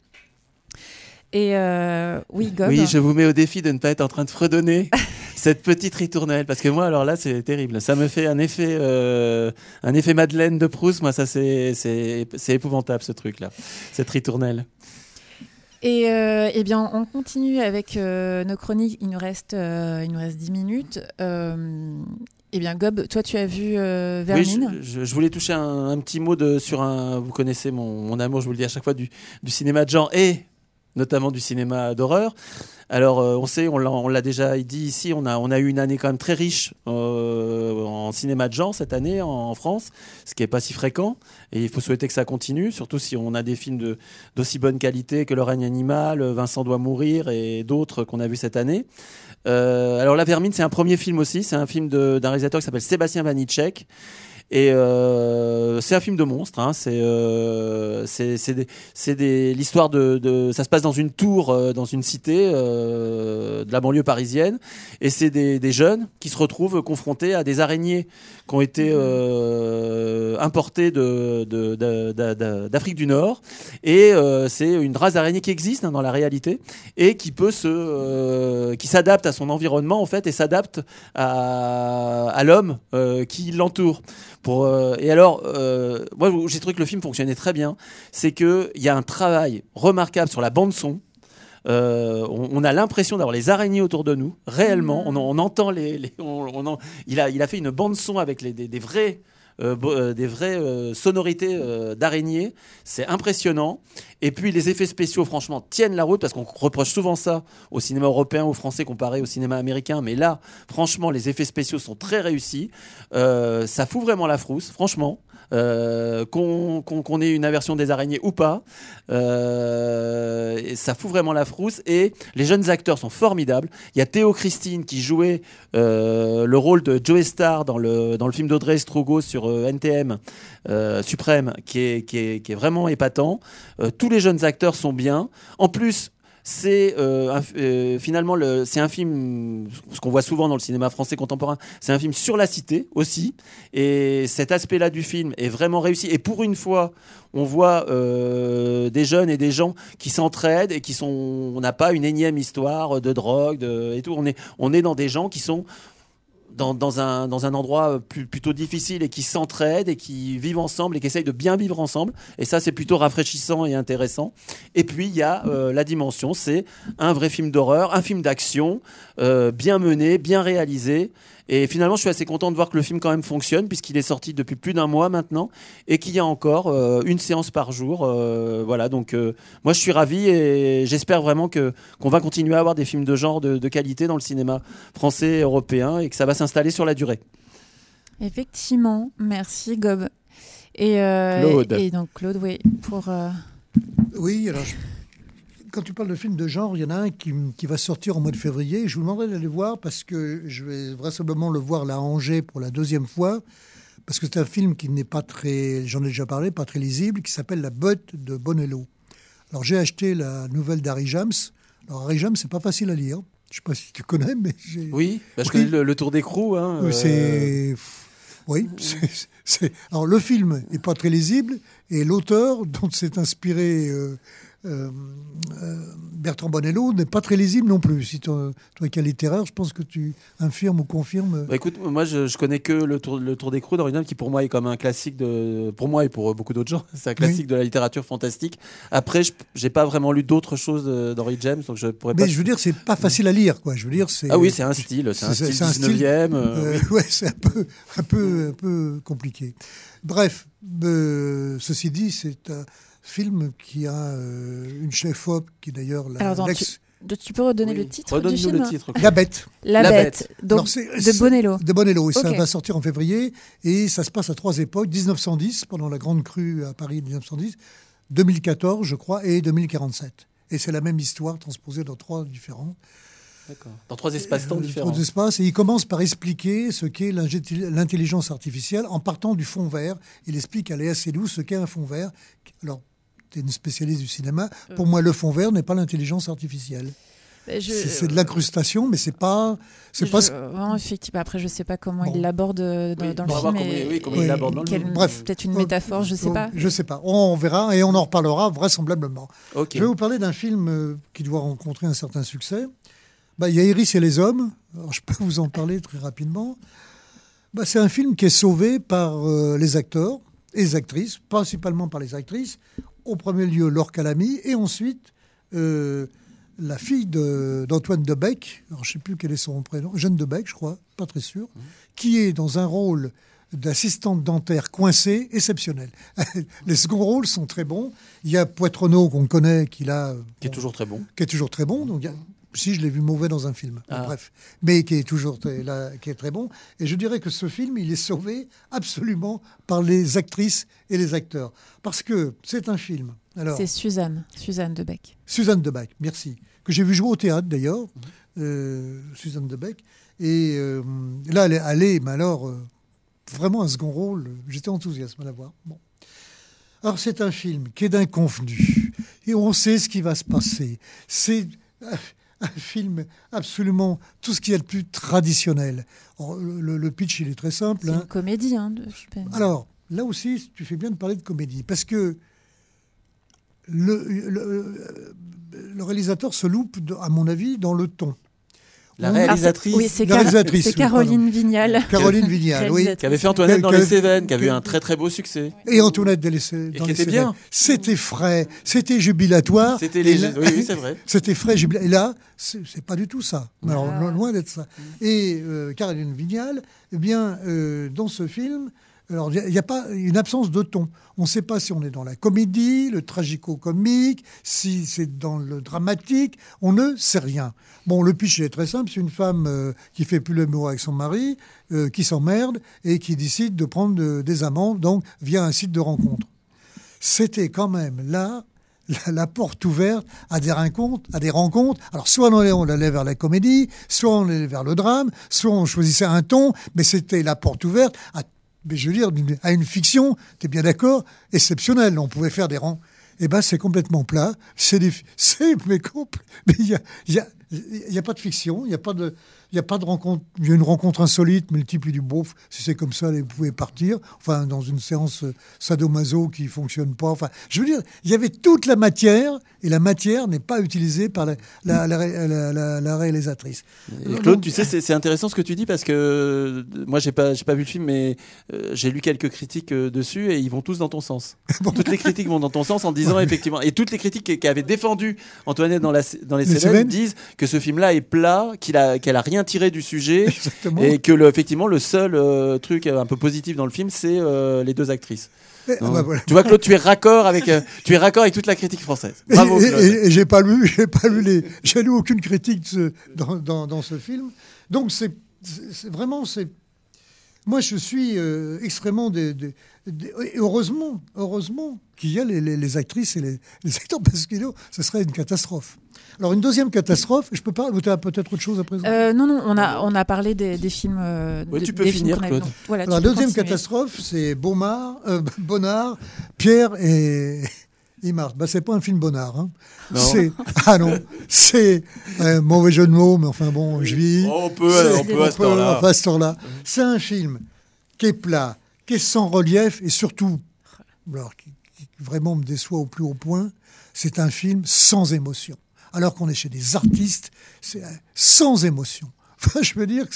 Et euh, oui, Gob. Oui, je vous mets au défi de ne pas être en train de fredonner <laughs> cette petite ritournelle, parce que moi, alors là, c'est terrible. Ça me fait un effet, euh, un effet Madeleine de Proust. Moi, ça, c'est épouvantable ce truc-là, cette ritournelle. Et euh, eh bien, on continue avec nos chroniques. Il nous reste, il nous reste 10 minutes. Eh bien, Gob, toi, tu as vu euh, Oui, Vermine je, je- je voulais toucher un, un petit mot de, sur un. Vous connaissez mon, mon amour, je vous le dis à chaque fois, du, du cinéma de genre et notamment du cinéma d'horreur. Alors, euh, on sait, on l'a- déjà dit ici, on a, on a eu une année quand même très riche euh, en cinéma de genre cette année en, en France, ce qui n'est pas si fréquent. Et il faut souhaiter que ça continue, surtout si on a des films de- d'aussi bonne qualité que Le règne animal, Vincent doit mourir et d'autres qu'on a vus cette année. Euh, alors, La Vermine, c'est un premier film aussi. C'est un film d'un réalisateur qui s'appelle Sébastien Vanitschek. Et euh, c'est un film de monstre. Hein. C'est euh, l'histoire de, Ça se passe dans une tour, dans une cité de la banlieue parisienne. Et c'est des, des jeunes qui se retrouvent confrontés à des araignées qui ont été euh, de- d'Afrique du Nord. Et euh, c'est une race d'araignées qui existe hein, dans la réalité et euh, qui s'adapte à son environnement en fait et s'adapte à, l'homme qui l'entoure. Et alors, moi j'ai trouvé que le film fonctionnait très bien, c'est qu'il y a un travail remarquable sur la bande son. Euh, on, on a l'impression d'avoir les araignées autour de nous, réellement. On, on entend les. les- on- en- il, a, il a fait une bande son avec les, des, des vrais. euh, euh, des vraies euh, sonorités d'araignées, c'est impressionnant. Et puis les effets spéciaux, franchement, tiennent la route parce qu'on reproche souvent ça au cinéma européen ou français comparé au cinéma américain. Mais là, franchement, les effets spéciaux sont très réussis. Ça fout vraiment la frousse, franchement. Euh, qu'on ait une aversion des araignées ou pas, euh, ça fout vraiment la frousse. Et les jeunes acteurs sont formidables. Il y a Théo Christine qui jouait euh, le rôle de Joe Star dans le, film d'Audrey Strogo sur NTM Suprême, qui est, vraiment épatant. Tous les jeunes acteurs sont bien. En plus, c'est euh, euh, finalement le, c'est un film, ce qu'on voit souvent dans le cinéma français contemporain, c'est un film sur la cité aussi. Et cet aspect-là du film est vraiment réussi. Et pour une fois, on voit euh, des jeunes et des gens qui s'entraident et qui sont. On n'a pas une énième histoire de drogue de- et tout. On est, on est dans des gens qui sont dans, un, dans un endroit plus- plutôt difficile et qui s'entraident et qui vivent ensemble et qui essayent de bien vivre ensemble. Et ça, c'est plutôt rafraîchissant et intéressant. Et puis, il y a euh, la dimension, c'est un vrai film d'horreur, un film d'action, euh, bien mené, bien réalisé. Et finalement, je suis assez content de voir que le film quand même fonctionne, puisqu'il est sorti depuis plus d'un mois maintenant, et qu'il y a encore euh, une séance par jour. Euh, voilà, donc euh, moi je suis ravi et j'espère vraiment que qu'on va continuer à avoir des films de genre de, de qualité dans le cinéma français et européen, et que ça va s'installer sur la durée. Effectivement, merci Gob. Et, euh, Claude. Et donc Claude, oui, pour... euh, Oui, alors je- quand tu parles de films de genre, il y en a un qui, qui va sortir au mois de février. Je vous demanderai d'aller voir parce que je vais vraisemblablement le voir là à Angers pour la deuxième fois. Parce que c'est un film qui n'est pas très, j'en ai déjà parlé, pas très lisible, qui s'appelle La Botte de Bonello. Alors j'ai acheté la nouvelle d'Harry James. Alors Harry James, c'est pas facile à lire. Je sais pas si tu connais, mais j'ai. Oui, je Oui. connais le, le Tour d'écrou. Hein, Oui, euh, C'est. Oui, <laughs> c'est- c'est- Alors le film est pas très lisible et l'auteur dont s'est inspiré euh, euh, euh, Bertrand Bonello n'est pas très lisible non plus. Si toi, toi qui es littéraire, je pense que tu infirmes ou confirmes. Bah, écoute, moi je, je connais que le Tour, le tour d'écrou d'Original qui pour moi est comme un classique de, pour moi et pour beaucoup d'autres gens, <laughs> c'est un classique de la littérature fantastique. Après, je j'ai pas vraiment lu d'autres choses d'Henry James, donc je pourrais pas. Mais je veux dire, c'est pas facile à lire, quoi. Je veux dire, c'est. Ah oui, c'est un style, c'est un style c'est un style, 19e. euh, Euh, ouais, c'est un peu, un peu, un peu compliqué. Bref, euh, ceci dit, c'est un film qui a euh, une chef-op qui d'ailleurs la, Alors, attends, tu peux redonner oui. le titre du Redonne-nous film le titre. La Bête. La, La Bête, Bête. donc de Bonello. De Bonello, et ça va sortir en février. Et ça se passe à trois époques 1910, pendant la Grande Crue à Paris 1910, 2014, je crois, et 2047. Et c'est la même histoire transposée dans trois différents D'accord. Dans trois espaces-temps euh, différents. trois espaces. Et il commence par expliquer ce qu'est l'intelligence artificielle en partant du fond vert. Il explique à Léa Seydoux ce qu'est un fond vert. Alors, tu es une spécialiste du cinéma. Pour moi, le fond vert n'est pas l'intelligence artificielle. Je- C'est de l'incrustation, mais c'est pas, c'est pas. ce- vraiment, effectivement. Après, je sais pas comment Bon. il l'aborde euh, dans, Oui, dans on va le voir film. comment- et- oui, comment il et l'aborde dans le film. Bref. peut-être une métaphore, je sais pas. Je sais pas. On verra et on en reparlera vraisemblablement. Je vais vous parler d'un film euh, qui doit rencontrer un certain succès. Bah, Il y a Iris et les hommes. Alors, je peux vous en parler très rapidement. Bah, c'est un film qui est sauvé par euh, les acteurs et les actrices, principalement par les actrices. Au premier lieu, Laure Calamy, et ensuite euh, la fille de- d'Antoine Debec, alors je ne sais plus quel est son prénom, Jeanne Debec, je crois, pas très sûr, qui est dans un rôle d'assistante dentaire coincée exceptionnel. <laughs> les seconds rôles sont très bons. Il y a Poitrenaud qu'on connaît, qui, Qui est toujours très bon. qui est toujours très bon. Donc, il y a- si je l'ai vu mauvais dans un film, Bon, Ah. bref, mais qui est toujours très, là, qui est très bon. Et je dirais que ce film, il est sauvé absolument par les actrices et les acteurs, parce que c'est un film. Alors, C'est Suzanne, Suzanne Debec. Suzanne Debec, merci, que j'ai vu jouer au théâtre d'ailleurs, euh, Suzanne Debec. Et euh, là, elle est, elle est, mais alors, euh, vraiment un second rôle. J'étais enthousiaste à la voir. Bon. Alors, c'est un film qui est d'un convenu. Et on sait ce qui va se passer. C'est un- film absolument tout ce qu'il y a de plus traditionnel. Alors, le, pitch, il est très simple. C'est hein. une comédie. Hein, de-. Alors, là aussi, tu fais bien de parler de comédie, parce que le, le, le réalisateur se loupe, à mon avis, dans le ton. La réalisatrice oui, c'est la Car- réalisatrice, c'est oui, Caroline Vignal. Caroline Vignal, oui. Qui avait fait Antoinette dans les Cévennes, qui avait eu un très très beau succès. Et Antoinette Delessé. Et qui était bien. C'était frais, c'était jubilatoire. C'était léger. là- Oui, oui, c'est vrai. <laughs> C'était frais, jubilatoire. Et là, c'est c'est pas du tout ça. Alors, Ah. lo- loin d'être ça. Et euh, Caroline Vignal, eh bien, euh, dans ce film, alors il n'y a, pas une absence de ton. On ne sait pas si on est dans la comédie, le tragico-comique, si c'est dans le dramatique. On ne sait rien. Bon, le pitch est très simple. C'est une femme euh, qui fait plus l'amour avec son mari, euh, qui s'emmerde et qui décide de prendre euh, des amants, donc via un site de rencontre c'était quand même là la, porte ouverte à des rencontres, à des rencontres. Alors soit on on allait vers la comédie, soit on allait vers le drame, soit on choisissait un ton, mais c'était la porte ouverte à, mais je veux dire, à une fiction. T'es bien d'accord Exceptionnelle. On pouvait faire des rangs. Eh ben, c'est complètement plat. C'est des, <laughs> c'est mais compl- mais il y a, il y a, il y a pas de fiction. Il y a pas de, il y a pas de rencontre. Il y a une rencontre insolite, mais le type il dit. Si c'est comme ça, vous pouvez partir. Enfin, dans une séance euh, sadomaso qui fonctionne pas. Enfin, je veux dire, il y avait toute la matière et la matière n'est pas utilisée par la, la, la, ré- la- la- la réalisatrice. Et Donc- Claude, tu sais, c'est intéressant ce que tu dis parce que euh, moi, j'ai pas, j'ai pas vu le film, mais euh, j'ai lu quelques critiques euh, dessus et ils vont tous dans ton sens. <laughs> Toutes les critiques vont dans ton sens en disant effectivement, et toutes les critiques avaient défendu Antoinette dans, la, dans les Les disent que ce film-là est plat, qu'il a, qu'elle a rien tiré du sujet <laughs> Exactement. et que le, effectivement le seul euh, truc un peu positif dans le film, c'est euh, les deux actrices. Et- ah bah voilà. Tu vois, Claude, tu es raccord avec, euh, tu es raccord avec toute la critique française. Bravo. Et- Claude. Et, et j'ai pas lu, <laughs> j'ai pas lu les, j'ai lu aucune critique ce- dans, dans, dans ce film. Donc c'est, vraiment c'est. Moi, je suis euh, extrêmement des, des- des- et heureusement, heureusement qu'il y a les, les- les actrices et les, <laughs> les acteurs parce que ce serait une catastrophe. Alors une deuxième catastrophe, je peux pas. Vous avez peut-être autre chose à présenter? Euh, non, non, on a, on a parlé des, des films. euh, des- tu peux des films finir, a Claude. Voilà, Alors, peux deuxième continuer. catastrophe, c'est Beaumard, euh, <laughs> Bonnard, Pierre et <laughs> Imard. Bah, c'est pas un film Bonnard. Hein. Non. C'est ah non, c'est un mauvais jeu de mots, mais enfin bon, je vis. Oh, on peut, on peut à ce temps-là. enfin, à ce temps-là. C'est un film qui est plat, qui est sans relief et surtout, alors, qui, qui vraiment me déçoit au plus haut point, c'est un film sans émotion. Alors qu'on est chez des artistes, c'est euh, sans émotion. <laughs> Je veux dire que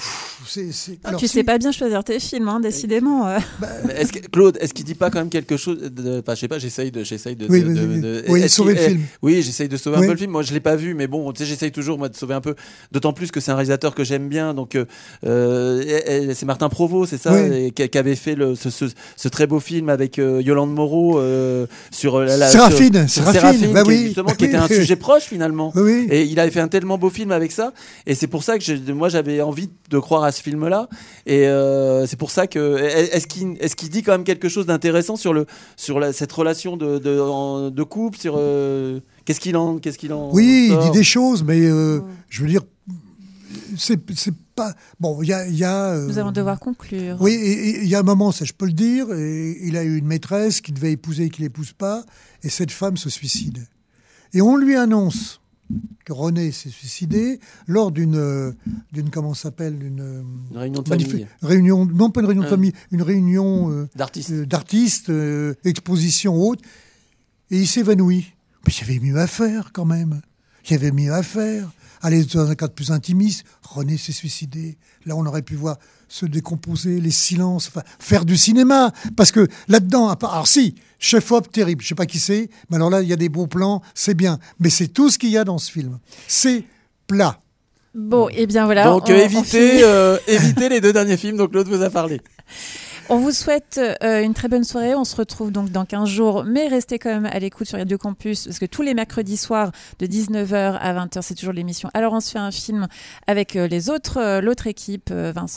Ah, alors, tu si- sais pas bien choisir tes films, hein, décidément. euh. <laughs> Est-ce que, Claude, est-ce qu'il dit pas quand même quelque chose de, enfin, je sais pas, j'essaye de, j'essaye de, Oui, de- oui, de- oui. de- Oui, est-ce sauver le film. Oui, j'essaye de sauver un peu le film. Moi, je l'ai pas vu, mais bon, tu sais, j'essaye toujours moi de sauver un peu. D'autant plus que c'est un réalisateur que j'aime bien. Donc, euh, euh, c'est Martin Provost, c'est ça, et qui, avait fait le, ce, ce- ce très beau film avec euh, Yolande Moreau euh, sur la, la- Séraphine, sur- sur Séraphine, bah qui, est oui. justement, qui Oui, était un sujet proche finalement. Et il avait fait un tellement beau film avec ça. Et c'est pour ça que moi, j'avais envie de croire à ce film-là. Et euh, c'est pour ça que. Est-ce qu'il est qu'il dit quand même quelque chose d'intéressant sur, le, sur la- cette relation de, de, couple sur, euh, Qu'est-ce qu'il en, qu'est-ce qu'il en Oui, il dit des choses, mais euh, je veux dire, c'est c'est pas. Bon, il y a. il y a, euh, Nous allons devoir conclure. Oui, il y a un moment, ça je peux le dire, et il a eu une maîtresse qui devait épouser et qui l'épouse pas, et cette femme se suicide. Et on lui annonce, que René s'est suicidé lors d'une, euh, d'une comment s'appelle, une euh, Une réunion de magnifique famille. réunion, non pas une réunion de Euh. famille, une réunion euh, D'artistes. euh, d'artistes, euh, exposition haute, et il s'évanouit. Mais il y avait mieux à faire quand même. Il y avait mieux à faire. Aller dans un cadre plus intimiste, René s'est suicidé. Là, on aurait pu voir se décomposer, les silences, enfin, faire du cinéma. Parce que là-dedans, à part- alors si, chef-op terrible, je sais pas qui c'est, mais alors là, il y a des beaux plans, c'est bien. Mais c'est tout ce qu'il y a dans ce film. C'est plat. Bon, et bien voilà. Donc on- euh, on évitez, euh, les deux derniers films dont Claude vous a parlé. <laughs> On vous souhaite euh, une très bonne soirée. On se retrouve donc dans 15 jours, mais restez quand même à l'écoute sur Radio Campus parce que tous les mercredis soirs de 19h à 20h, c'est toujours l'émission. Alors on se fait un film avec euh, les autres, euh, l'autre équipe, euh, Vincent.